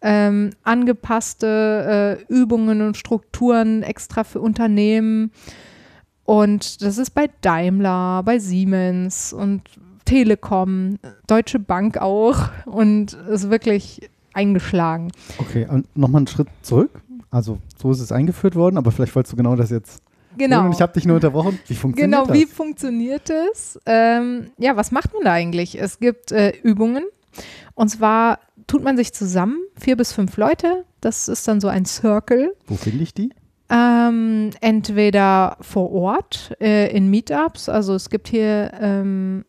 ähm, angepasste äh, Übungen und Strukturen extra für Unternehmen. Und das ist bei Daimler, bei Siemens und Telekom, Deutsche Bank auch. Und ist wirklich eingeschlagen. Okay, und nochmal einen Schritt zurück. Also so ist es eingeführt worden, aber vielleicht wolltest du genau das jetzt. Genau. Und ich habe dich nur unterbrochen. Wie funktioniert Genau, das? wie funktioniert es? Ähm, ja, was macht man da eigentlich? Es gibt äh, Übungen und zwar tut man sich zusammen, vier bis fünf Leute. Das ist dann so ein Circle. Wo finde ich die? Ähm, entweder vor Ort äh, in Meetups, also es gibt hier ähm,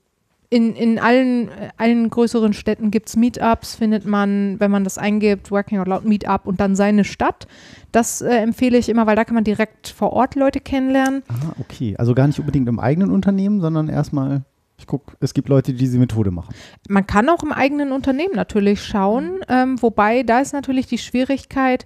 in, in allen, allen größeren Städten gibt es Meetups, findet man, wenn man das eingibt, Working Out Loud Meetup und dann seine Stadt. Das äh, empfehle ich immer, weil da kann man direkt vor Ort Leute kennenlernen. Ah, okay. Also gar nicht unbedingt im eigenen Unternehmen, sondern erstmal, ich gucke, es gibt Leute, die diese Methode machen. Man kann auch im eigenen Unternehmen natürlich schauen, ähm, wobei da ist natürlich die Schwierigkeit,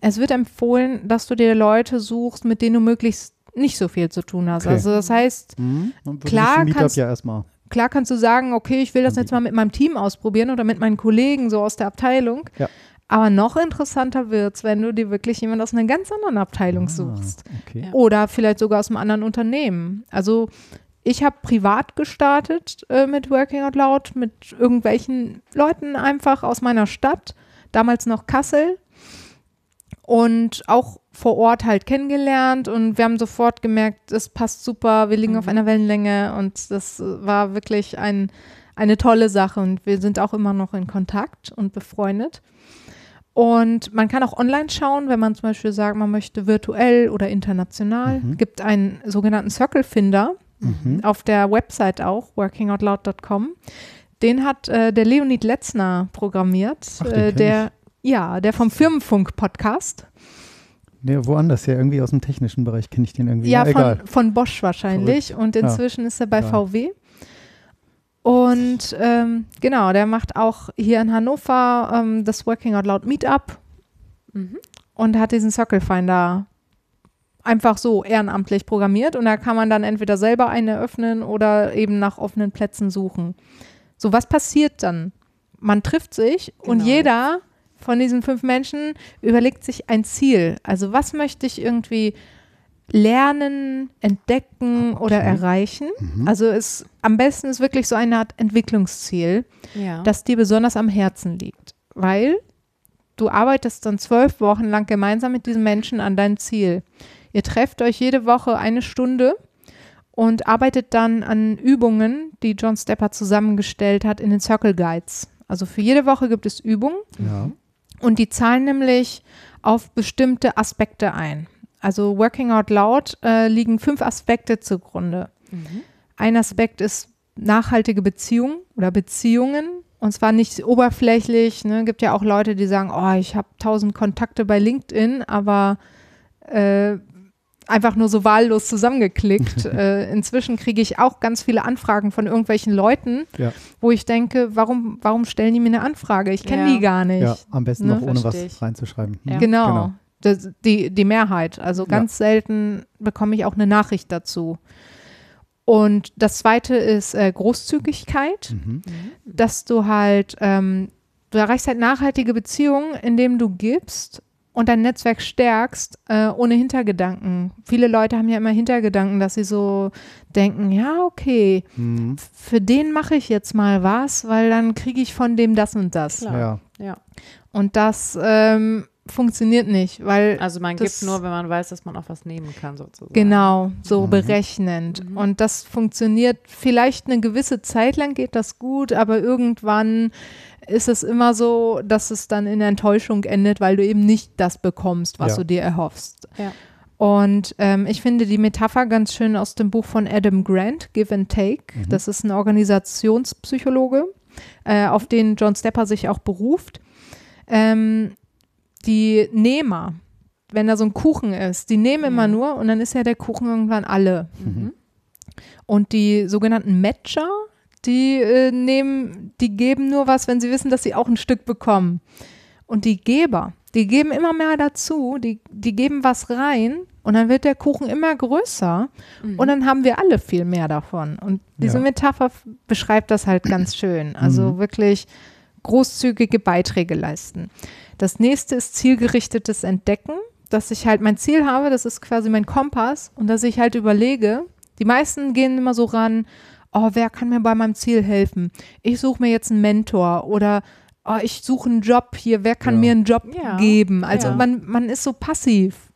es wird empfohlen, dass du dir Leute suchst, mit denen du möglichst nicht so viel zu tun hast. Okay. Also das heißt, Mhm. Klar kannst- ja erstmal. Klar kannst du sagen, okay, ich will das jetzt mal mit meinem Team ausprobieren oder mit meinen Kollegen so aus der Abteilung. Ja. Aber noch interessanter wird es, wenn du dir wirklich jemand aus einer ganz anderen Abteilung suchst. Ah, okay. Ja. Oder vielleicht sogar aus einem anderen Unternehmen. Also ich habe privat gestartet äh, mit Working Out Loud, mit irgendwelchen Leuten einfach aus meiner Stadt, damals noch Kassel. Und auch vor Ort halt kennengelernt und wir haben sofort gemerkt, es passt super, wir liegen auf einer Wellenlänge und das war wirklich ein, eine tolle Sache und wir sind auch immer noch in Kontakt und befreundet. Und man kann auch online schauen, wenn man zum Beispiel sagt, man möchte virtuell oder international. Mhm. Gibt einen sogenannten Circle Finder Mhm. auf der Website auch, workingoutloud.com. Den hat äh, der Leonid Letzner programmiert, Ach, äh, der ja, der vom Firmenfunk-Podcast. Nee, woanders, ja, irgendwie aus dem technischen Bereich kenne ich den irgendwie. Ja, egal. von, von Bosch wahrscheinlich. Und inzwischen ist er bei Ja. VW. Und ähm, genau, der macht auch hier in Hannover ähm, das Working Out Loud Meetup Mhm. und hat diesen Circle Finder einfach so ehrenamtlich programmiert und da kann man dann entweder selber einen eröffnen oder eben nach offenen Plätzen suchen. So, was passiert dann? Man trifft sich und Genau. jeder von diesen fünf Menschen überlegt sich ein Ziel. Also was möchte ich irgendwie lernen, entdecken oder erreichen? Mhm. Also es am besten ist wirklich so eine Art Entwicklungsziel Ja. das dir besonders am Herzen liegt. Weil du arbeitest dann zwölf Wochen lang gemeinsam mit diesen Menschen an dein Ziel. Ihr trefft euch jede Woche eine Stunde und arbeitet dann an Übungen, die John Stepper zusammengestellt hat in den Circle Guides. Also für jede Woche gibt es Übungen Ja. Und die zahlen nämlich auf bestimmte Aspekte ein. Also Working Out Loud äh, liegen fünf Aspekte zugrunde. Mhm. Ein Aspekt ist nachhaltige Beziehungen oder Beziehungen. Und zwar nicht oberflächlich. Ne? Gibt ja auch Leute, die sagen, oh, ich habe tausend Kontakte bei LinkedIn, aber äh, einfach nur so wahllos zusammengeklickt. [LAUGHS] äh, inzwischen kriege ich auch ganz viele Anfragen von irgendwelchen Leuten, Ja. wo ich denke, warum, warum stellen die mir eine Anfrage? Ich kenne Ja. die gar nicht. ja, am besten Ne? noch ohne Versteh was ich. reinzuschreiben. Ja. Mhm. Genau. Das, die, die Mehrheit. Also Ja. ganz selten bekomme ich auch eine Nachricht dazu. Und das zweite ist äh, Großzügigkeit, Mhm. dass du halt, ähm, du erreichst halt nachhaltige Beziehungen, indem du gibst und dein Netzwerk stärkst, äh, ohne Hintergedanken. Viele Leute haben ja immer Hintergedanken, dass sie so denken, ja, okay, Mhm. für den mache ich jetzt mal was, weil dann kriege ich von dem das und das. Klar. Ja. Ja. Und das ähm, funktioniert nicht, weil Also man Das- gibt nur, wenn man weiß, dass man auch was nehmen kann, sozusagen. Genau, so Mhm. berechnend. Mhm. Und das funktioniert vielleicht eine gewisse Zeit lang geht das gut, aber irgendwann ist es immer so, dass es dann in Enttäuschung endet, weil du eben nicht das bekommst, was Ja. du dir erhoffst. Ja. Und ähm, ich finde die Metapher ganz schön aus dem Buch von Adam Grant, Give and Take. Mhm. Das ist ein Organisationspsychologe, äh, auf den John Stepper sich auch beruft. Ähm, die Nehmer, wenn da so ein Kuchen ist, die nehmen immer nur und dann ist ja der Kuchen irgendwann alle. Mhm. Und die sogenannten Matcher, die äh, nehmen, die geben nur was, wenn sie wissen, dass sie auch ein Stück bekommen. Und die Geber, die geben immer mehr dazu, die, die geben was rein und dann wird der Kuchen immer größer Mhm. und dann haben wir alle viel mehr davon. Und diese Ja. Metapher beschreibt das halt ganz schön. Also Mhm. wirklich großzügige Beiträge leisten. Das nächste ist zielgerichtetes Entdecken, dass ich halt mein Ziel habe, das ist quasi mein Kompass und dass ich halt überlege, die meisten gehen immer so ran, oh, wer kann mir bei meinem Ziel helfen? Ich suche mir jetzt einen Mentor oder oh, ich suche einen Job hier, wer kann Ja. mir einen Job Ja. geben? Also Ja. man, man ist so passiv.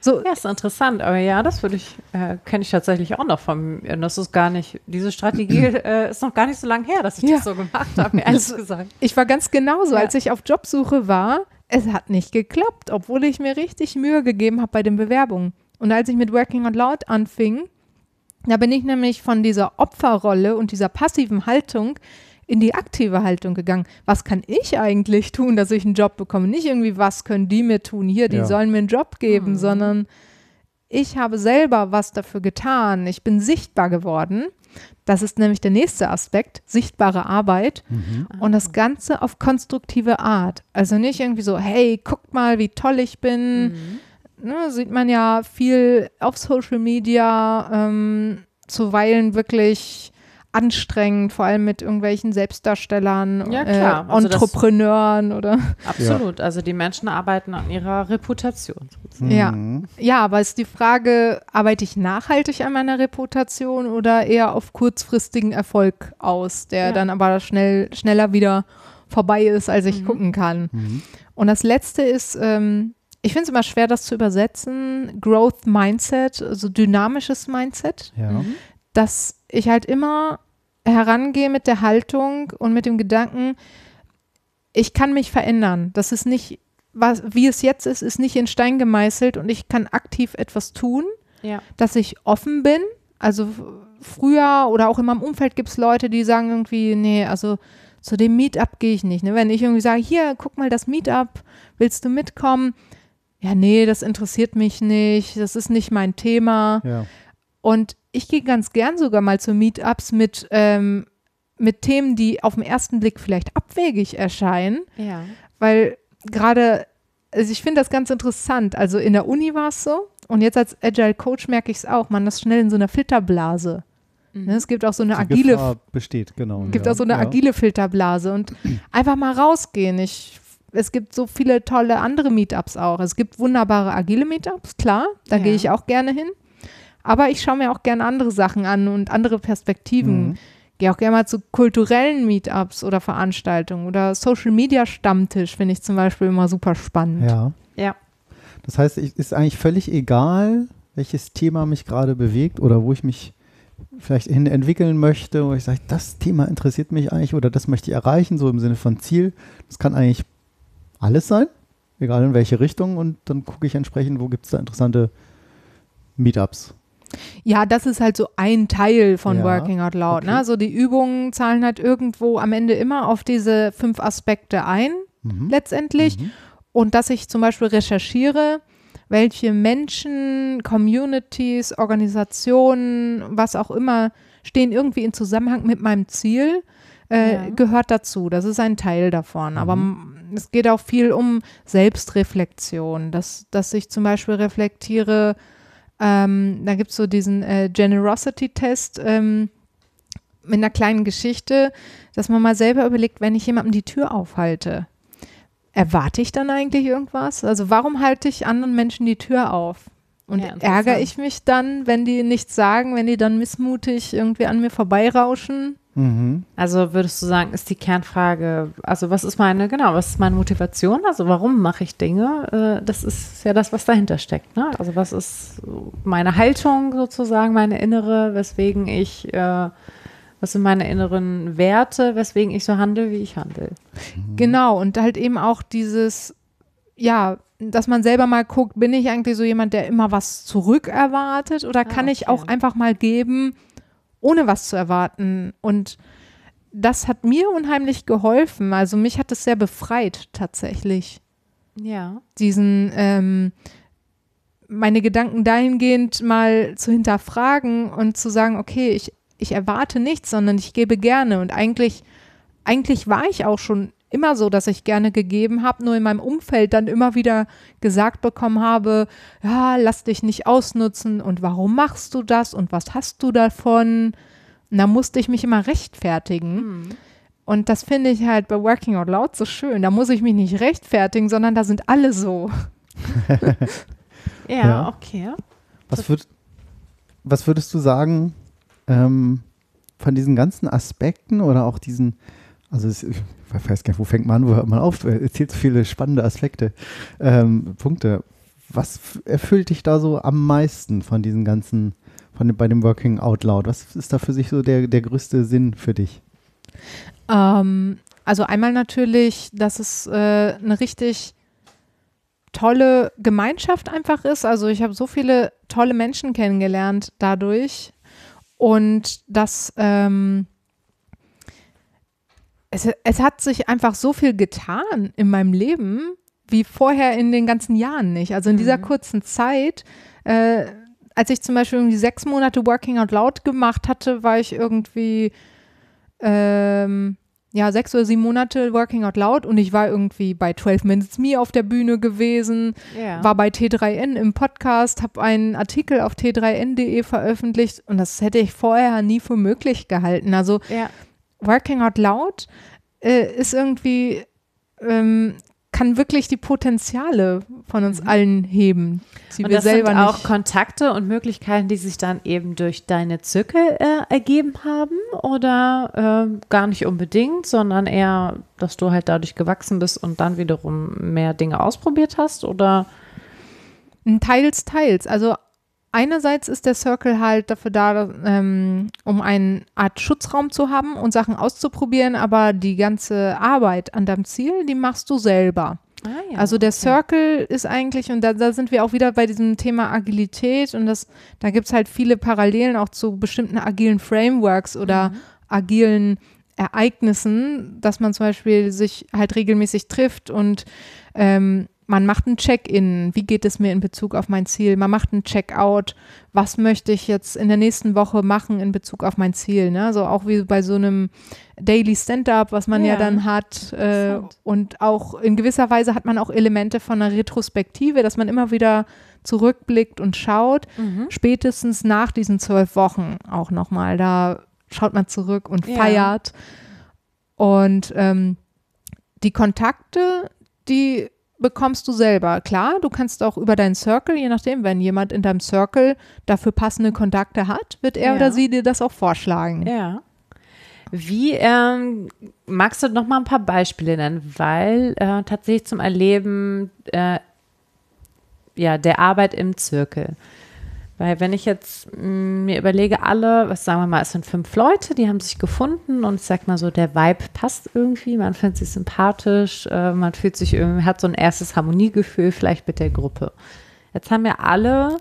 So, Ja, ist interessant, aber ja, das würde ich, äh, kenne ich tatsächlich auch noch von mir. Das ist gar nicht, diese Strategie [CLEARS THROAT] äh, ist noch gar nicht so lange her, dass ich Ja. das so gemacht habe, [LAUGHS] ehrlich gesagt. ich war ganz genauso, Ja. als ich auf Jobsuche war, es hat nicht geklappt, obwohl ich mir richtig Mühe gegeben habe bei den Bewerbungen. Und als ich mit Working Out Loud anfing, da bin ich nämlich von dieser Opferrolle und dieser passiven Haltung in die aktive Haltung gegangen. Was kann ich eigentlich tun, dass ich einen Job bekomme? Nicht irgendwie, was können die mir tun? Hier, die Ja. sollen mir einen Job geben, Mhm. sondern ich habe selber was dafür getan. Ich bin sichtbar geworden. Das ist nämlich der nächste Aspekt, sichtbare Arbeit. Und das Ganze auf konstruktive Art. Also nicht irgendwie so, hey, guckt mal, wie toll ich bin. Ne, sieht man ja viel auf Social Media, ähm, zuweilen wirklich anstrengend, vor allem mit irgendwelchen Selbstdarstellern, Ja, klar. Äh, Also das- Entrepreneuren oder. Absolut. Also die Menschen arbeiten an ihrer Reputation. Ja. Mhm. Ja, aber ist die Frage, arbeite ich nachhaltig an meiner Reputation oder eher auf kurzfristigen Erfolg aus, der Ja. dann aber schnell, schneller wieder vorbei ist, als ich Mhm. gucken kann. Mhm. Und das letzte ist, ähm, ich finde es immer schwer, das zu übersetzen, Growth Mindset, also dynamisches Mindset, Ja. Mhm. Ich halt immer herangehe mit der Haltung und mit dem Gedanken, ich kann mich verändern. Das ist nicht, was, wie es jetzt ist, ist nicht in Stein gemeißelt und ich kann aktiv etwas tun, Ja. dass ich offen bin. Also früher oder auch in meinem Umfeld gibt es Leute, die sagen irgendwie, nee, also zu dem Meetup gehe ich nicht. Ne? Wenn ich irgendwie sage, hier, guck mal das Meetup, willst du mitkommen? Ja, nee, das interessiert mich nicht, das ist nicht mein Thema. Ja. Und ich gehe ganz gern sogar mal zu Meetups mit, ähm, mit Themen, die auf den ersten Blick vielleicht abwegig erscheinen, Ja. weil gerade, also ich finde das ganz interessant. Also in der Uni war es so und jetzt als Agile Coach merke ich es auch, man ist schnell in so einer Filterblase. Ne, es gibt auch so eine Die agile Gefahr besteht, genau. gibt ja. auch so eine ja. agile Filterblase und einfach mal rausgehen. Ich, es gibt so viele tolle andere Meetups auch. Es gibt wunderbare agile Meetups, klar, da Ja. gehe ich auch gerne hin. Aber ich schaue mir auch gerne andere Sachen an und andere Perspektiven. Mhm. Gehe auch gerne mal zu kulturellen Meetups oder Veranstaltungen oder Social Media Stammtisch finde ich zum Beispiel immer super spannend. Ja. Ja. Das heißt, es ist eigentlich völlig egal, welches Thema mich gerade bewegt oder wo ich mich vielleicht hin entwickeln möchte, wo ich sage, das Thema interessiert mich eigentlich oder das möchte ich erreichen, so im Sinne von Ziel. Das kann eigentlich alles sein, egal in welche Richtung und dann gucke ich entsprechend, wo gibt es da interessante Meetups. Ja, das ist halt so ein Teil von Ja, Working Out Loud. okay. Ne? Also die Übungen zahlen halt irgendwo am Ende immer auf diese fünf Aspekte ein, Mhm. letztendlich. Mhm. Und dass ich zum Beispiel recherchiere, welche Menschen, Communities, Organisationen, was auch immer, stehen irgendwie in Zusammenhang mit meinem Ziel, äh, Ja. gehört dazu. Das ist ein Teil davon. Aber m- es geht auch viel um Selbstreflexion, dass, dass ich zum Beispiel reflektiere, ähm, da gibt es so diesen äh, Generosity-Test ähm, mit einer kleinen Geschichte, dass man mal selber überlegt, wenn ich jemandem die Tür aufhalte, erwarte ich dann eigentlich irgendwas? Also warum halte ich anderen Menschen die Tür auf? Und Ja, ärgere ich mich dann, wenn die nichts sagen, wenn die dann missmutig irgendwie an mir vorbeirauschen? Mhm. Also würdest du sagen, ist die Kernfrage, also was ist meine, genau, was ist meine Motivation? Also warum mache ich Dinge? Äh, das ist ja das, was dahinter steckt. Ne? Also was ist meine Haltung sozusagen, meine innere, weswegen ich, äh, was sind meine inneren Werte, weswegen ich so handle, wie ich handle? Genau, und halt eben auch dieses, ja, dass man selber mal guckt, bin ich eigentlich so jemand, der immer was zurückerwartet oder kann ich okay. auch einfach mal geben, ohne was zu erwarten? Und das hat mir unheimlich geholfen. Also mich hat es sehr befreit tatsächlich. Ja. Diesen, ähm, meine Gedanken dahingehend mal zu hinterfragen und zu sagen, okay, ich, ich erwarte nichts, sondern ich gebe gerne. Und eigentlich, eigentlich war ich auch schon immer so, dass ich gerne gegeben habe, nur in meinem Umfeld dann immer wieder gesagt bekommen habe, ja, lass dich nicht ausnutzen und warum machst du das und was hast du davon? Und da musste ich mich immer rechtfertigen. Hm. Und das finde ich halt bei Working Out Loud so schön. Da muss ich mich nicht rechtfertigen, sondern da sind alle so. [LAUGHS] Ja, Ja. okay. Was, würd, was würdest du sagen ähm, von diesen ganzen Aspekten oder auch diesen Also es, ich weiß gar nicht, wo fängt man an, wo hört man auf? Erzählt so viele spannende Aspekte, ähm, Punkte. Was erfüllt dich da so am meisten von diesen ganzen, von bei dem Working Out Loud? Was ist da für sich so der, der größte Sinn für dich? Ähm, also einmal natürlich, dass es äh, eine richtig tolle Gemeinschaft einfach ist. Also ich habe so viele tolle Menschen kennengelernt dadurch und dass ähm, es, es hat sich einfach so viel getan in meinem Leben wie vorher in den ganzen Jahren nicht. Also in dieser mhm. kurzen Zeit, äh, als ich zum Beispiel irgendwie sechs Monate Working Out Loud gemacht hatte, war ich irgendwie ähm, ja, sechs oder sieben Monate Working Out Loud und ich war irgendwie bei 12 Minutes Me auf der Bühne gewesen, ja. war bei T3N im Podcast, habe einen Artikel auf t3n.de veröffentlicht und das hätte ich vorher nie für möglich gehalten. Also ja. Working Out Loud äh, ist irgendwie, ähm, kann wirklich die Potenziale von uns mhm. allen heben. Die und wir das selber sind auch nicht Kontakte und Möglichkeiten, die sich dann eben durch deine Zirkel äh, ergeben haben oder äh, gar nicht unbedingt, sondern eher, dass du halt dadurch gewachsen bist und dann wiederum mehr Dinge ausprobiert hast oder? Teils, teils. Also einerseits ist der Circle halt dafür da, ähm, um eine Art Schutzraum zu haben und Sachen auszuprobieren, aber die ganze Arbeit an deinem Ziel, die machst du selber. Ah, ja. Also der Circle ist eigentlich, und da, da, sind wir auch wieder bei diesem Thema Agilität und das, da gibt es halt viele Parallelen auch zu bestimmten agilen Frameworks oder mhm. agilen Ereignissen, dass man zum Beispiel sich halt regelmäßig trifft und ähm, man macht ein Check-in, wie geht es mir in Bezug auf mein Ziel? Man macht ein Check-out, was möchte ich jetzt in der nächsten Woche machen in Bezug auf mein Ziel? Ne? So auch wie bei so einem Daily Stand-up, was man ja, ja dann hat. Äh, und auch in gewisser Weise hat man auch Elemente von einer Retrospektive, dass man immer wieder zurückblickt und schaut, mhm. spätestens nach diesen zwölf Wochen auch nochmal. Da schaut man zurück und ja. feiert. Und ähm, die Kontakte, die bekommst du selber. Klar, du kannst auch über deinen Circle, je nachdem, wenn jemand in deinem Circle dafür passende Kontakte hat, wird er ja. oder sie dir das auch vorschlagen. Ja. Wie ähm, magst du noch mal ein paar Beispiele nennen, weil äh, tatsächlich zum Erleben äh, ja, der Arbeit im Zirkel weil wenn ich jetzt mm, mir überlege, alle, was sagen wir mal, es sind fünf Leute, die haben sich gefunden und ich sag mal so, der Vibe passt irgendwie, man findet sich sympathisch, äh, man fühlt sich irgendwie, hat so ein erstes Harmoniegefühl vielleicht mit der Gruppe. Jetzt haben wir alle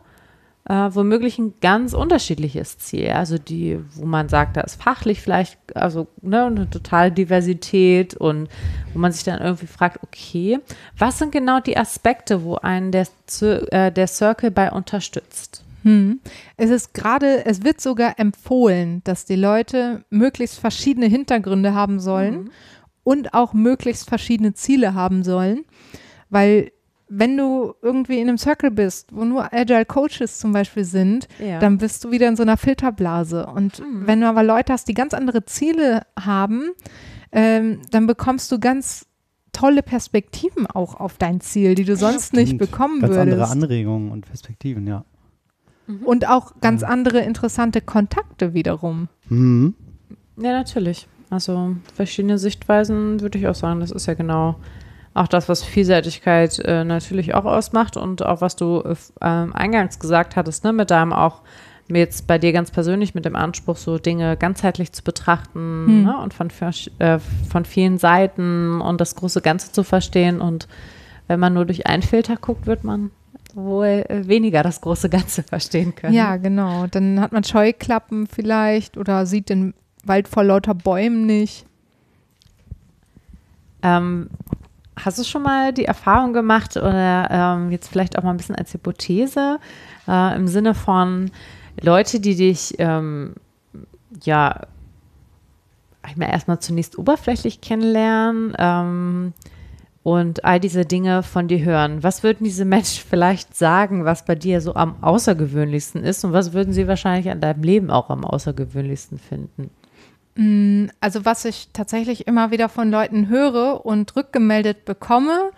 äh, womöglich ein ganz unterschiedliches Ziel. Also die, wo man sagt, da ist fachlich vielleicht, also ne, eine totale Diversität und wo man sich dann irgendwie fragt, okay, was sind genau die Aspekte, wo einen der, äh, der Circle bei unterstützt? Hm. Es ist gerade, es wird sogar empfohlen, dass die Leute möglichst verschiedene Hintergründe haben sollen mhm. und auch möglichst verschiedene Ziele haben sollen, weil wenn du irgendwie in einem Circle bist, wo nur Agile Coaches zum Beispiel sind, ja. dann bist du wieder in so einer Filterblase. Und mhm. wenn du aber Leute hast, die ganz andere Ziele haben, ähm, dann bekommst du ganz tolle Perspektiven auch auf dein Ziel, die du sonst nicht bekommen ganz würdest. Ganz andere Anregungen und Perspektiven, ja. Mhm. Und auch ganz andere interessante Kontakte wiederum. Mhm. Ja, natürlich. Also verschiedene Sichtweisen würde ich auch sagen, das ist ja genau auch das, was Vielseitigkeit äh, natürlich auch ausmacht und auch was du äh, eingangs gesagt hattest, ne, mit deinem auch jetzt bei dir ganz persönlich mit dem Anspruch, so Dinge ganzheitlich zu betrachten hm. ne, und von, äh, von vielen Seiten und das große Ganze zu verstehen. Und wenn man nur durch einen Filter guckt, wird man wohl äh, weniger das große Ganze [LAUGHS] verstehen können. Ja, genau. Dann hat man Scheuklappen vielleicht oder sieht den Wald vor lauter Bäumen nicht. Ähm, hast du schon mal die Erfahrung gemacht oder ähm, jetzt vielleicht auch mal ein bisschen als Hypothese äh, im Sinne von Leute, die dich ähm, ja ich meine, erstmal zunächst oberflächlich kennenlernen, ähm, und all diese Dinge von dir hören. Was würden diese Menschen [LAUGHS] vielleicht sagen, was bei dir so am außergewöhnlichsten ist und was würden sie wahrscheinlich an deinem Leben auch am außergewöhnlichsten finden? Mm, also was ich tatsächlich immer wieder von Leuten höre und rückgemeldet bekomme,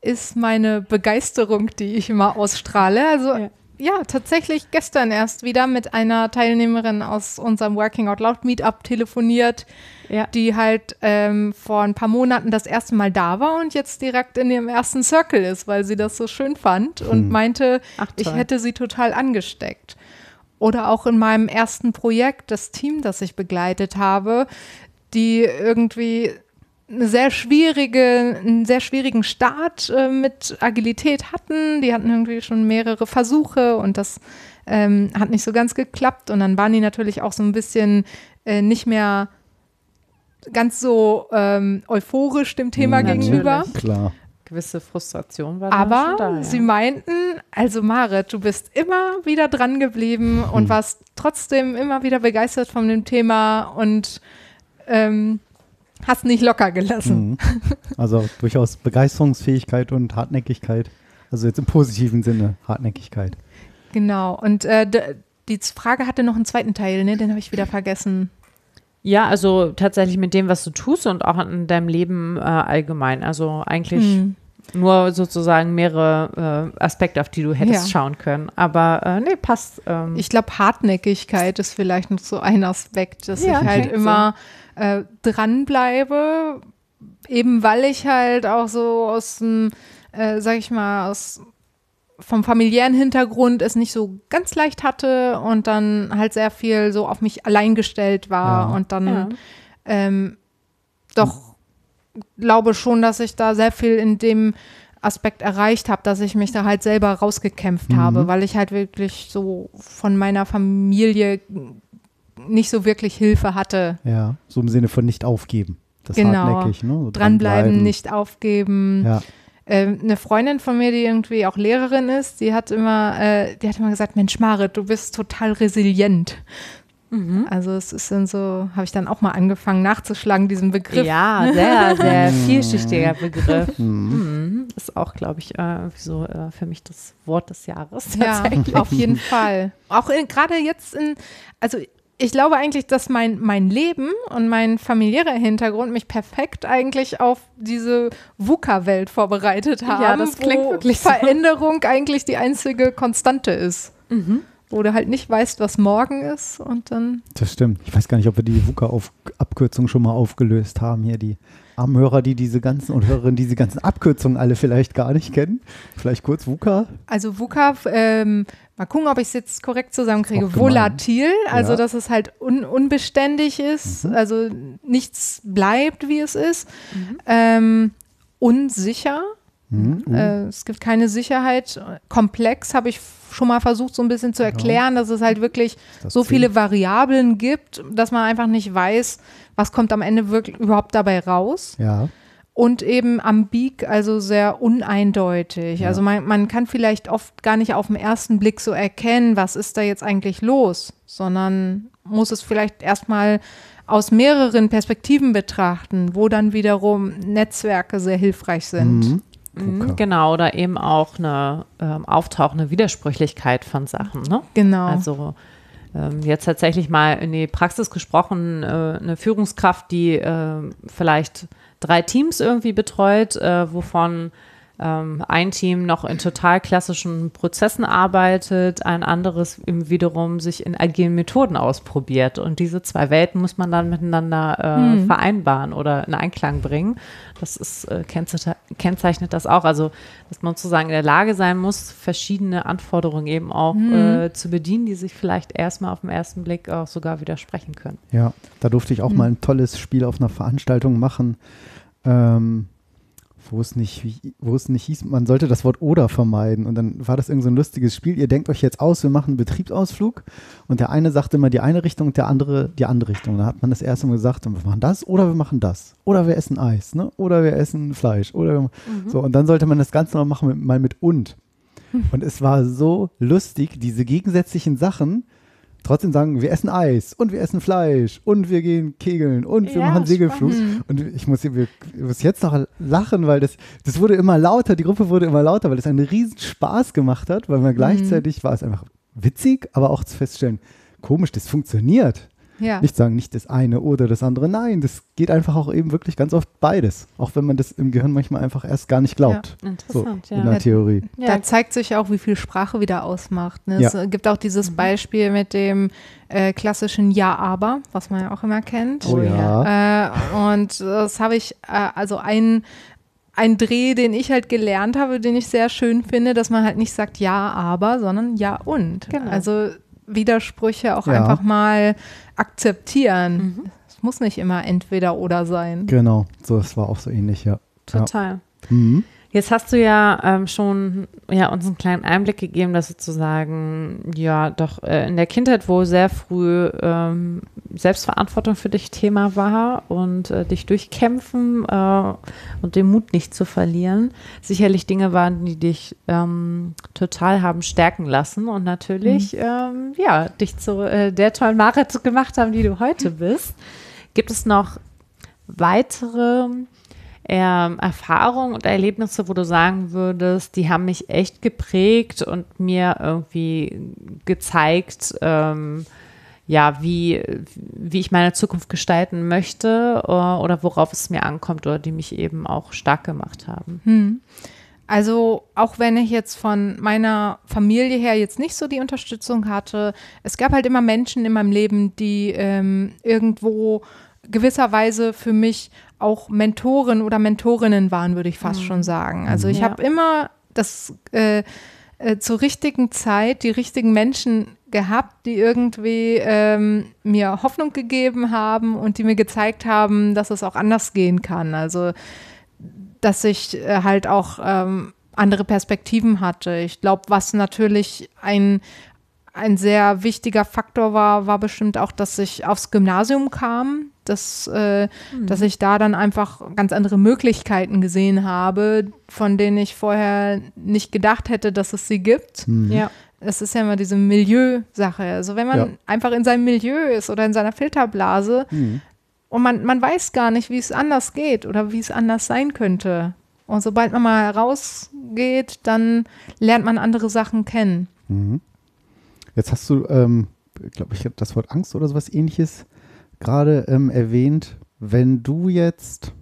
ist meine Begeisterung, die ich immer ausstrahle. Also ja. ja, tatsächlich gestern erst wieder mit einer Teilnehmerin aus unserem Working Out Loud Meetup telefoniert, Ja. die halt ähm, vor ein paar Monaten das erste Mal da war und jetzt direkt in ihrem ersten Circle ist, weil sie das so schön fand und meinte, Ach, ich hätte sie total angesteckt. Oder auch in meinem ersten Projekt, das Team, das ich begleitet habe, die irgendwie eine sehr schwierige, einen sehr schwierigen Start äh, mit Agilität hatten. Die hatten irgendwie schon mehrere Versuche und das ähm, hat nicht so ganz geklappt. Und dann waren die natürlich auch so ein bisschen äh, nicht mehr ganz so ähm, euphorisch dem Thema Mhm. gegenüber. Natürlich. Klar. Gewisse Frustration war Aber schon da, ja. sie meinten, also Marit, du bist immer wieder dran geblieben und warst trotzdem immer wieder begeistert von dem Thema und ähm, hast nicht locker gelassen. Mhm. Also durchaus Begeisterungsfähigkeit und Hartnäckigkeit. Also jetzt im positiven Sinne Hartnäckigkeit. Genau. Und äh, die Frage hatte noch einen zweiten Teil, ne? Den habe ich wieder vergessen. Ja, also tatsächlich mit dem, was du tust und auch in deinem Leben äh, allgemein. Also eigentlich Hm. nur sozusagen mehrere äh, Aspekte, auf die du hättest Ja. schauen können. Aber äh, nee, passt. Ähm, Ich glaube, Hartnäckigkeit ist vielleicht noch so ein Aspekt, dass Ja, ich halt klingt so. immer äh, dranbleibe, eben weil ich halt auch so aus dem, äh, sag ich mal, aus vom familiären Hintergrund es nicht so ganz leicht hatte und dann halt sehr viel so auf mich allein gestellt war Ja. und dann ja. ähm, doch glaube schon, dass ich da sehr viel in dem Aspekt erreicht habe, dass ich mich da halt selber rausgekämpft Mhm. habe, weil ich halt wirklich so von meiner Familie nicht so wirklich Hilfe hatte. Ja, so im Sinne von nicht aufgeben. Das Genau. hartnäckig, ne? So Dranbleiben, nicht aufgeben. Ja. Ähm, eine Freundin von mir, die irgendwie auch Lehrerin ist, die hat immer, äh, die hat immer gesagt, Mensch Marit, du bist total resilient. Mhm. Also es ist dann so, habe ich dann auch mal angefangen nachzuschlagen, diesen Begriff. Ja, sehr, sehr [LAUGHS] vielschichtiger Begriff. Mhm. Mhm. Ist auch, glaube ich, äh, so äh, für mich das Wort des Jahres. Ja, tatsächlich. auf jeden Fall. Auch gerade jetzt in, also ich glaube eigentlich, dass mein, mein Leben und mein familiärer Hintergrund mich perfekt eigentlich auf diese VUCA-Welt vorbereitet haben. Ja, das klingt wo wirklich so. Veränderung eigentlich die einzige Konstante ist. Mhm. Wo du halt nicht weißt, was morgen ist und dann. Das stimmt. Ich weiß gar nicht, ob wir die VUCA-Abkürzung schon mal aufgelöst haben hier. Die armen Hörer, die diese ganzen und Hörerinnen, die diese ganzen Abkürzungen alle vielleicht gar nicht kennen. Vielleicht kurz VUCA. Also VUCA, ähm, mal gucken, ob ich es jetzt korrekt zusammenkriege. Volatil, also Ja. dass es halt un unbeständig ist, Mhm. also nichts bleibt, wie es ist. Ähm, unsicher, Mhm. Äh, es gibt keine Sicherheit. Komplex habe ich schon mal versucht, so ein bisschen zu erklären, dass es halt wirklich Das so viele Variablen gibt, dass man einfach nicht weiß, was kommt am Ende wirklich überhaupt dabei raus Ja. Und eben ambig, also sehr uneindeutig. Ja. Also man, man kann vielleicht oft gar nicht auf den ersten Blick so erkennen, was ist da jetzt eigentlich los, sondern muss es vielleicht erstmal aus mehreren Perspektiven betrachten, wo dann wiederum Netzwerke sehr hilfreich sind. Mhm. Mhm, VUCA. Genau, oder eben auch eine ähm, auftauchende Widersprüchlichkeit von Sachen. Ne? Genau. Also ähm, jetzt tatsächlich mal in die Praxis gesprochen, äh, eine Führungskraft, die äh, vielleicht drei Teams irgendwie betreut, äh, wovon ähm, ein Team noch in total klassischen Prozessen arbeitet, ein anderes im wiederum sich in agilen Methoden ausprobiert. Und diese zwei Welten muss man dann miteinander äh, Hm. vereinbaren oder in Einklang bringen. Das ist, äh, kennzeichnet, das auch. Also, dass man sozusagen in der Lage sein muss, verschiedene Anforderungen eben auch Hm. äh, zu bedienen, die sich vielleicht erstmal auf den ersten Blick auch sogar widersprechen können. Ja, da durfte ich auch mal ein tolles Spiel auf einer Veranstaltung machen, ähm, wo es nicht, wo es nicht hieß, man sollte das Wort oder vermeiden. Und dann war das irgend so ein lustiges Spiel. Ihr denkt euch jetzt aus, wir machen einen Betriebsausflug und der eine sagt immer die eine Richtung und der andere die andere Richtung. Da hat man das erste Mal gesagt, wir machen das oder wir machen das. Oder wir essen Eis, ne? Oder wir essen Fleisch. Oder wir- so, und dann sollte man das Ganze noch machen mit, mal mit und. [LAUGHS] Und es war so lustig, diese gegensätzlichen Sachen trotzdem sagen, wir essen Eis und wir essen Fleisch und wir gehen kegeln und wir Ja, machen Segelflug. spannend. Und ich muss, hier- ich muss jetzt noch lachen, weil das, das wurde immer lauter, die Gruppe wurde immer lauter, weil es einen riesen Spaß gemacht hat, weil man gleichzeitig war es einfach witzig, aber auch zu feststellen, komisch, das funktioniert. Ja. Nicht sagen, nicht das eine oder das andere. Nein, das geht einfach auch eben wirklich ganz oft beides. Auch wenn man das im Gehirn manchmal einfach erst gar nicht glaubt. So, Interessant, in ja. der Theorie. ja. Da zeigt sich auch, wie viel Sprache wieder ausmacht. Ne? Es Ja. gibt auch dieses Mhm. Beispiel mit dem äh, klassischen Ja-Aber, was man ja auch immer kennt. Oh ja. Äh, und das habe ich, äh, also ein, ein Dreh, den ich halt gelernt habe, den ich sehr schön finde, dass man halt nicht sagt Ja, aber, sondern Ja und. Genau. Also Widersprüche auch Ja. einfach mal akzeptieren. Mhm. Es muss nicht immer entweder oder sein. Genau, so, das war auch so ähnlich, ja. Total. Mhm. Jetzt hast du ja ähm, schon ja, uns einen kleinen Einblick gegeben, dass sozusagen ja doch äh, in der Kindheit wohl sehr früh ähm, Selbstverantwortung für dich Thema war und äh, dich durchkämpfen äh, und den Mut nicht zu verlieren. Sicherlich Dinge waren, die dich ähm, total haben stärken lassen und natürlich ähm, ja, dich zu äh, der tollen Marit gemacht haben, die du heute bist. Gibt es noch weitere ähm, Erfahrungen und Erlebnisse, wo du sagen würdest, die haben mich echt geprägt und mir irgendwie gezeigt, ähm, ja, wie, wie ich meine Zukunft gestalten möchte äh, oder worauf es mir ankommt oder die mich eben auch stark gemacht haben. Hm. Also auch wenn ich jetzt von meiner Familie her jetzt nicht so die Unterstützung hatte, es gab halt immer Menschen in meinem Leben, die ähm, irgendwo gewisserweise für mich auch Mentoren oder Mentorinnen waren, würde ich fast schon sagen. Also ich Ja. habe immer das äh, äh, zur richtigen Zeit die richtigen Menschen gehabt, die irgendwie ähm, mir Hoffnung gegeben haben und die mir gezeigt haben, dass es auch anders gehen kann. Also dass ich äh, halt auch ähm, andere Perspektiven hatte. Ich glaube, was natürlich ein, ein sehr wichtiger Faktor war, war bestimmt auch, dass ich aufs Gymnasium kam, dass, äh, dass ich da dann einfach ganz andere Möglichkeiten gesehen habe, von denen ich vorher nicht gedacht hätte, dass es sie gibt. Mhm. Ja. Es ist ja immer diese Milieu-Sache. Also wenn man Ja. einfach in seinem Milieu ist oder in seiner Filterblase, Mhm. und man, man weiß gar nicht, wie es anders geht oder wie es anders sein könnte. Und sobald man mal rausgeht, dann lernt man andere Sachen kennen. Mhm. Jetzt hast du, ähm, glaube ich, das Wort Angst oder sowas ähnliches gerade ähm, erwähnt. Wenn du jetzt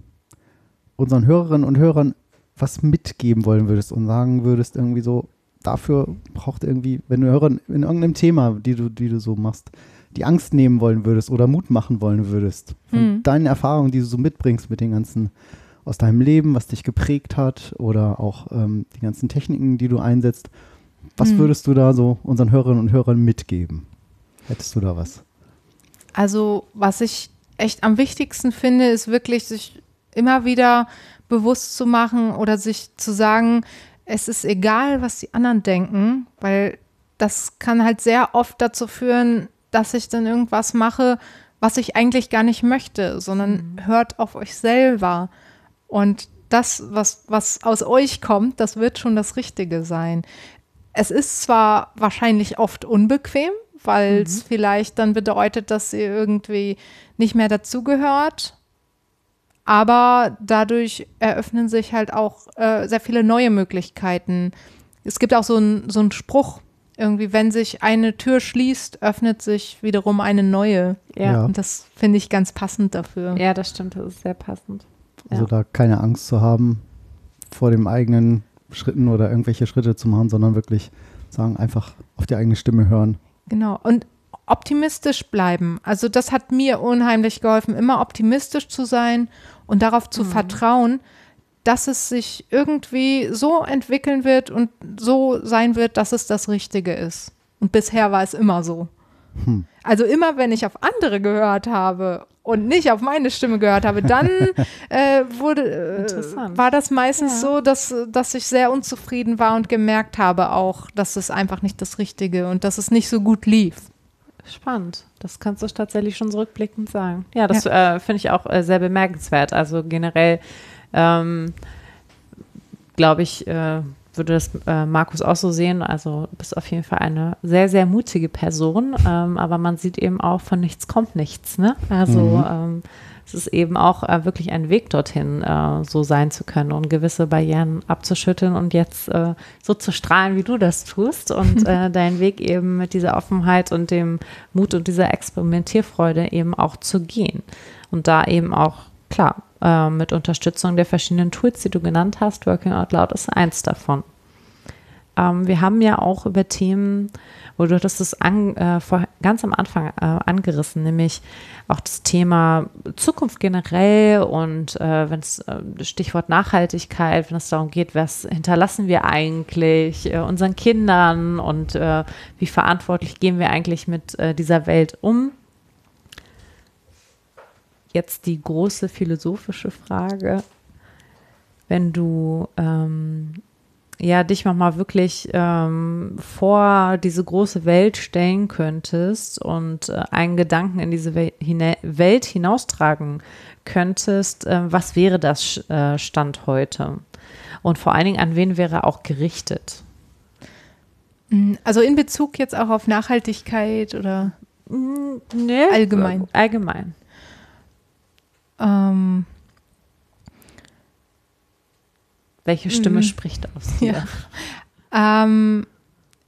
unseren Hörerinnen und Hörern was mitgeben wollen würdest und sagen würdest, irgendwie so, dafür braucht irgendwie, wenn du Hörern in irgendeinem Thema, die du, die du so machst, die Angst nehmen wollen würdest oder Mut machen wollen würdest, von Hm. deinen Erfahrungen, die du so mitbringst mit den ganzen aus deinem Leben, was dich geprägt hat oder auch ähm, die ganzen Techniken, die du einsetzt, was Hm. würdest du da so unseren Hörerinnen und Hörern mitgeben? Hättest du da was? Also was ich echt am wichtigsten finde, ist wirklich sich immer wieder bewusst zu machen oder sich zu sagen, es ist egal, was die anderen denken, weil das kann halt sehr oft dazu führen, dass ich dann irgendwas mache, was ich eigentlich gar nicht möchte, sondern hört auf euch selber. Und das, was, was aus euch kommt, das wird schon das Richtige sein. Es ist zwar wahrscheinlich oft unbequem, weil es vielleicht dann bedeutet, dass ihr irgendwie nicht mehr dazugehört. Aber dadurch eröffnen sich halt auch äh, sehr viele neue Möglichkeiten. Es gibt auch so einen so einen Spruch, irgendwie, wenn sich eine Tür schließt, öffnet sich wiederum eine neue. Ja. Ja. Und das finde ich ganz passend dafür. ja, das stimmt, das ist sehr passend. Also Ja. da keine Angst zu haben vor dem eigenen Schritten oder irgendwelche Schritte zu machen, sondern wirklich sagen, einfach auf die eigene Stimme hören. Genau. Und optimistisch bleiben. Also das hat mir unheimlich geholfen, immer optimistisch zu sein und darauf zu vertrauen, dass es sich irgendwie so entwickeln wird und so sein wird, dass es das Richtige ist. Und bisher war es immer so. Hm. Also immer, wenn ich auf andere gehört habe und nicht auf meine Stimme gehört habe, dann [LAUGHS] äh, wurde, äh, war das meistens Ja. so, dass, dass ich sehr unzufrieden war und gemerkt habe auch, dass es einfach nicht das Richtige und dass es nicht so gut lief. Spannend. Das kannst du tatsächlich schon zurückblickend sagen. Ja, das äh, finde ich auch äh, sehr bemerkenswert. Also generell ähm, glaube ich, äh, würde das äh, Markus auch so sehen. Also du bist auf jeden Fall eine sehr, sehr mutige Person. Ähm, aber man sieht eben auch, von nichts kommt nichts. Ne? Also Mhm. ähm, es ist eben auch äh, wirklich ein Weg dorthin, äh, so sein zu können und gewisse Barrieren abzuschütteln und jetzt äh, so zu strahlen, wie du das tust und [LAUGHS] äh, deinen Weg eben mit dieser Offenheit und dem Mut und dieser Experimentierfreude eben auch zu gehen. Und da eben auch, klar, äh, mit Unterstützung der verschiedenen Tools, die du genannt hast, Working Out Loud ist eins davon. Ähm, wir haben ja auch über Themen, wo du hattest es an, äh, vor, ganz am Anfang äh, angerissen, nämlich auch das Thema Zukunft generell und äh, wenn es äh, Stichwort Nachhaltigkeit, wenn es darum geht, was hinterlassen wir eigentlich äh, unseren Kindern und wie verantwortlich gehen wir eigentlich mit dieser Welt um. Jetzt die große philosophische Frage, wenn du ähm, ja, dich nochmal wirklich ähm, vor diese große Welt stellen könntest und äh, einen Gedanken in diese Wel hina Welt hinaustragen könntest, äh, was wäre das äh, Stand heute? Und vor allen Dingen, an wen wäre auch gerichtet? Mm, also in Bezug jetzt auch auf Nachhaltigkeit oder mm, nee, allgemein? Allgemein. Ähm, Welche Stimme mhm. spricht aus dir? Ja. Ähm,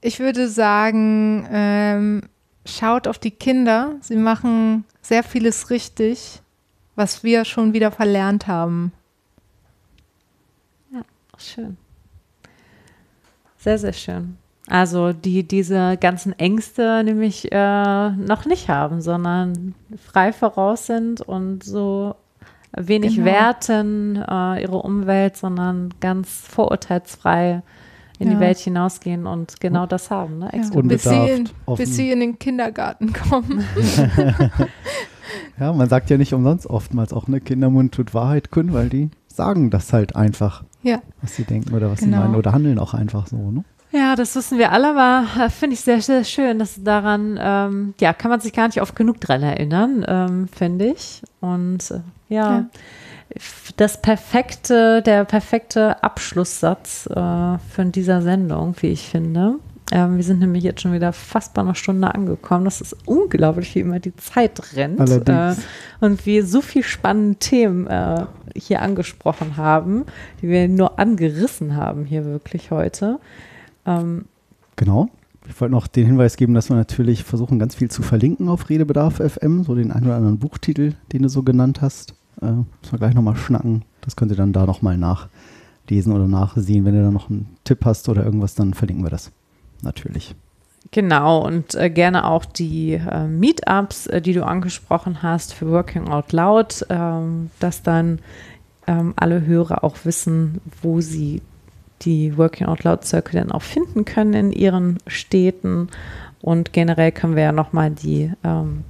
ich würde sagen, ähm, schaut auf die Kinder. Sie machen sehr vieles richtig, was wir schon wieder verlernt haben. Ja, schön. Sehr, sehr schön. Also die diese ganzen Ängste nämlich äh, noch nicht haben, sondern frei voraus sind und so wenig genau. werten äh, ihre Umwelt, sondern ganz vorurteilsfrei in ja. die Welt hinausgehen und genau das haben. Ne? Ja. Bis, sie in, bis sie in den Kindergarten kommen. [LAUGHS] ja, man sagt ja nicht umsonst oftmals auch, eine Kindermund tut Wahrheit kund, weil die sagen das halt einfach, ja. was sie denken oder was genau. sie meinen oder handeln auch einfach so. Ne? Ja, das wissen wir alle, aber äh, finde ich sehr, sehr schön, dass daran, ähm, ja, kann man sich gar nicht oft genug dran erinnern, ähm, finde ich. Und äh, ja, ja, das perfekte, der perfekte Abschlusssatz äh, von dieser Sendung, wie ich finde. Ähm, wir sind nämlich jetzt schon wieder fast bei einer Stunde angekommen. Das ist unglaublich, wie immer die Zeit rennt. Äh, und wir so viele spannende Themen äh, hier angesprochen haben, die wir nur angerissen haben hier wirklich heute. Ähm, genau. Ich wollte noch den Hinweis geben, dass wir natürlich versuchen, ganz viel zu verlinken auf Redebedarf FM, so den einen oder anderen Buchtitel, den du so genannt hast. Äh, müssen wir gleich nochmal schnacken. Das könnt ihr dann da nochmal nachlesen oder nachsehen. Wenn ihr da noch einen Tipp hast oder irgendwas, dann verlinken wir das. Natürlich. Genau, und äh, gerne auch die äh, Meetups, äh, die du angesprochen hast für Working Out Loud, ähm, dass dann ähm, alle Hörer auch wissen, wo sie die Working Out Loud Circle dann auch finden können in ihren Städten. Und generell können wir ja nochmal die ähm,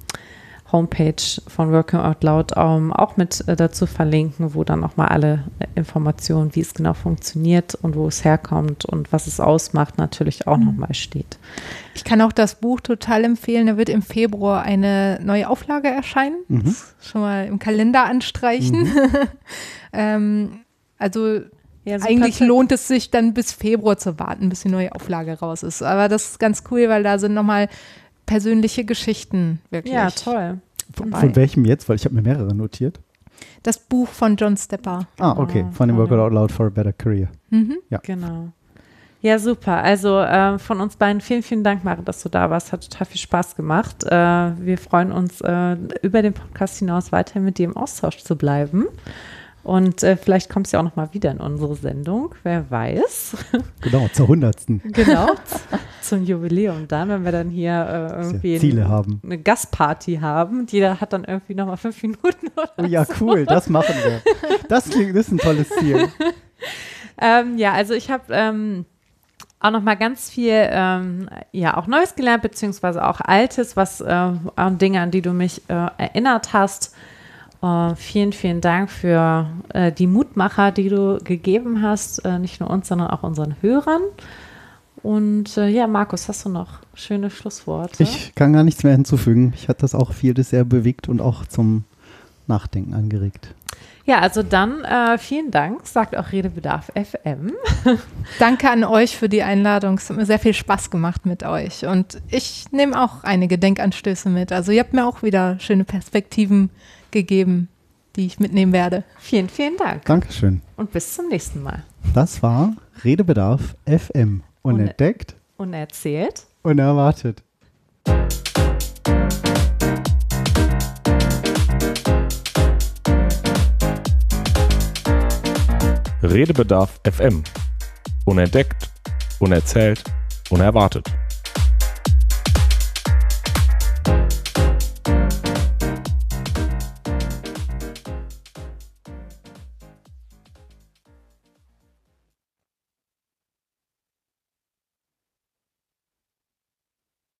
Homepage von Working Out Loud ähm, auch mit äh, dazu verlinken, wo dann nochmal alle äh, Informationen, wie es genau funktioniert und wo es herkommt und was es ausmacht, natürlich auch mhm. nochmal steht. Ich kann auch das Buch total empfehlen. Da wird im Februar eine neue Auflage erscheinen. Mhm. Schon mal im Kalender anstreichen. Mhm. [LAUGHS] ähm, also ja, Eigentlich lohnt es sich dann bis Februar zu warten, bis die neue Auflage raus ist. Aber das ist ganz cool, weil da sind nochmal persönliche Geschichten wirklich. Ja, toll. Von, von welchem jetzt? Weil ich habe mir mehrere notiert. Das Buch von John Stepper. Ah, okay. Von dem Work Out Loud for a Better Career. Mhm. Ja. Genau. Ja, super. Also äh, von uns beiden vielen, vielen Dank, Mare, dass du da warst. Hat total viel Spaß gemacht. Äh, wir freuen uns, äh, über den Podcast hinaus weiterhin mit dir im Austausch zu bleiben. Und äh, vielleicht kommst du ja auch noch mal wieder in unsere Sendung, wer weiß. [LAUGHS] Genau, zur hundertsten. genau, zum Jubiläum dann, wenn wir dann hier äh, irgendwie Ziele haben. eine Gastparty haben. Jeder hat dann irgendwie noch mal fünf Minuten oder oh, Ja, so. cool, das machen wir. Das klingt, das ist ein tolles Ziel. [LAUGHS] ähm, ja, also ich habe ähm, auch noch mal ganz viel, ähm, ja, auch Neues gelernt, beziehungsweise auch Altes, was äh, Dinge, an die du mich äh, erinnert hast Uh, vielen, vielen Dank für uh, die Mutmacher, die du gegeben hast, uh, nicht nur uns, sondern auch unseren Hörern. Und ja, Markus, hast du noch schöne Schlussworte? Ich kann gar nichts mehr hinzufügen. Ich hatte das auch vieles sehr bewegt und auch zum Nachdenken angeregt. Ja, also dann äh, vielen Dank, sagt auch Redebedarf FM. [LAUGHS] Danke an euch für die Einladung. Es hat mir sehr viel Spaß gemacht mit euch. Und ich nehme auch einige Denkanstöße mit. Also ihr habt mir auch wieder schöne Perspektiven gegeben. die ich mitnehmen werde. Vielen, vielen Dank. Dankeschön. Und bis zum nächsten Mal. Das war Redebedarf FM. Unentdeckt, Unerzählt. unerwartet. Redebedarf FM. Unentdeckt, unerzählt, unerwartet.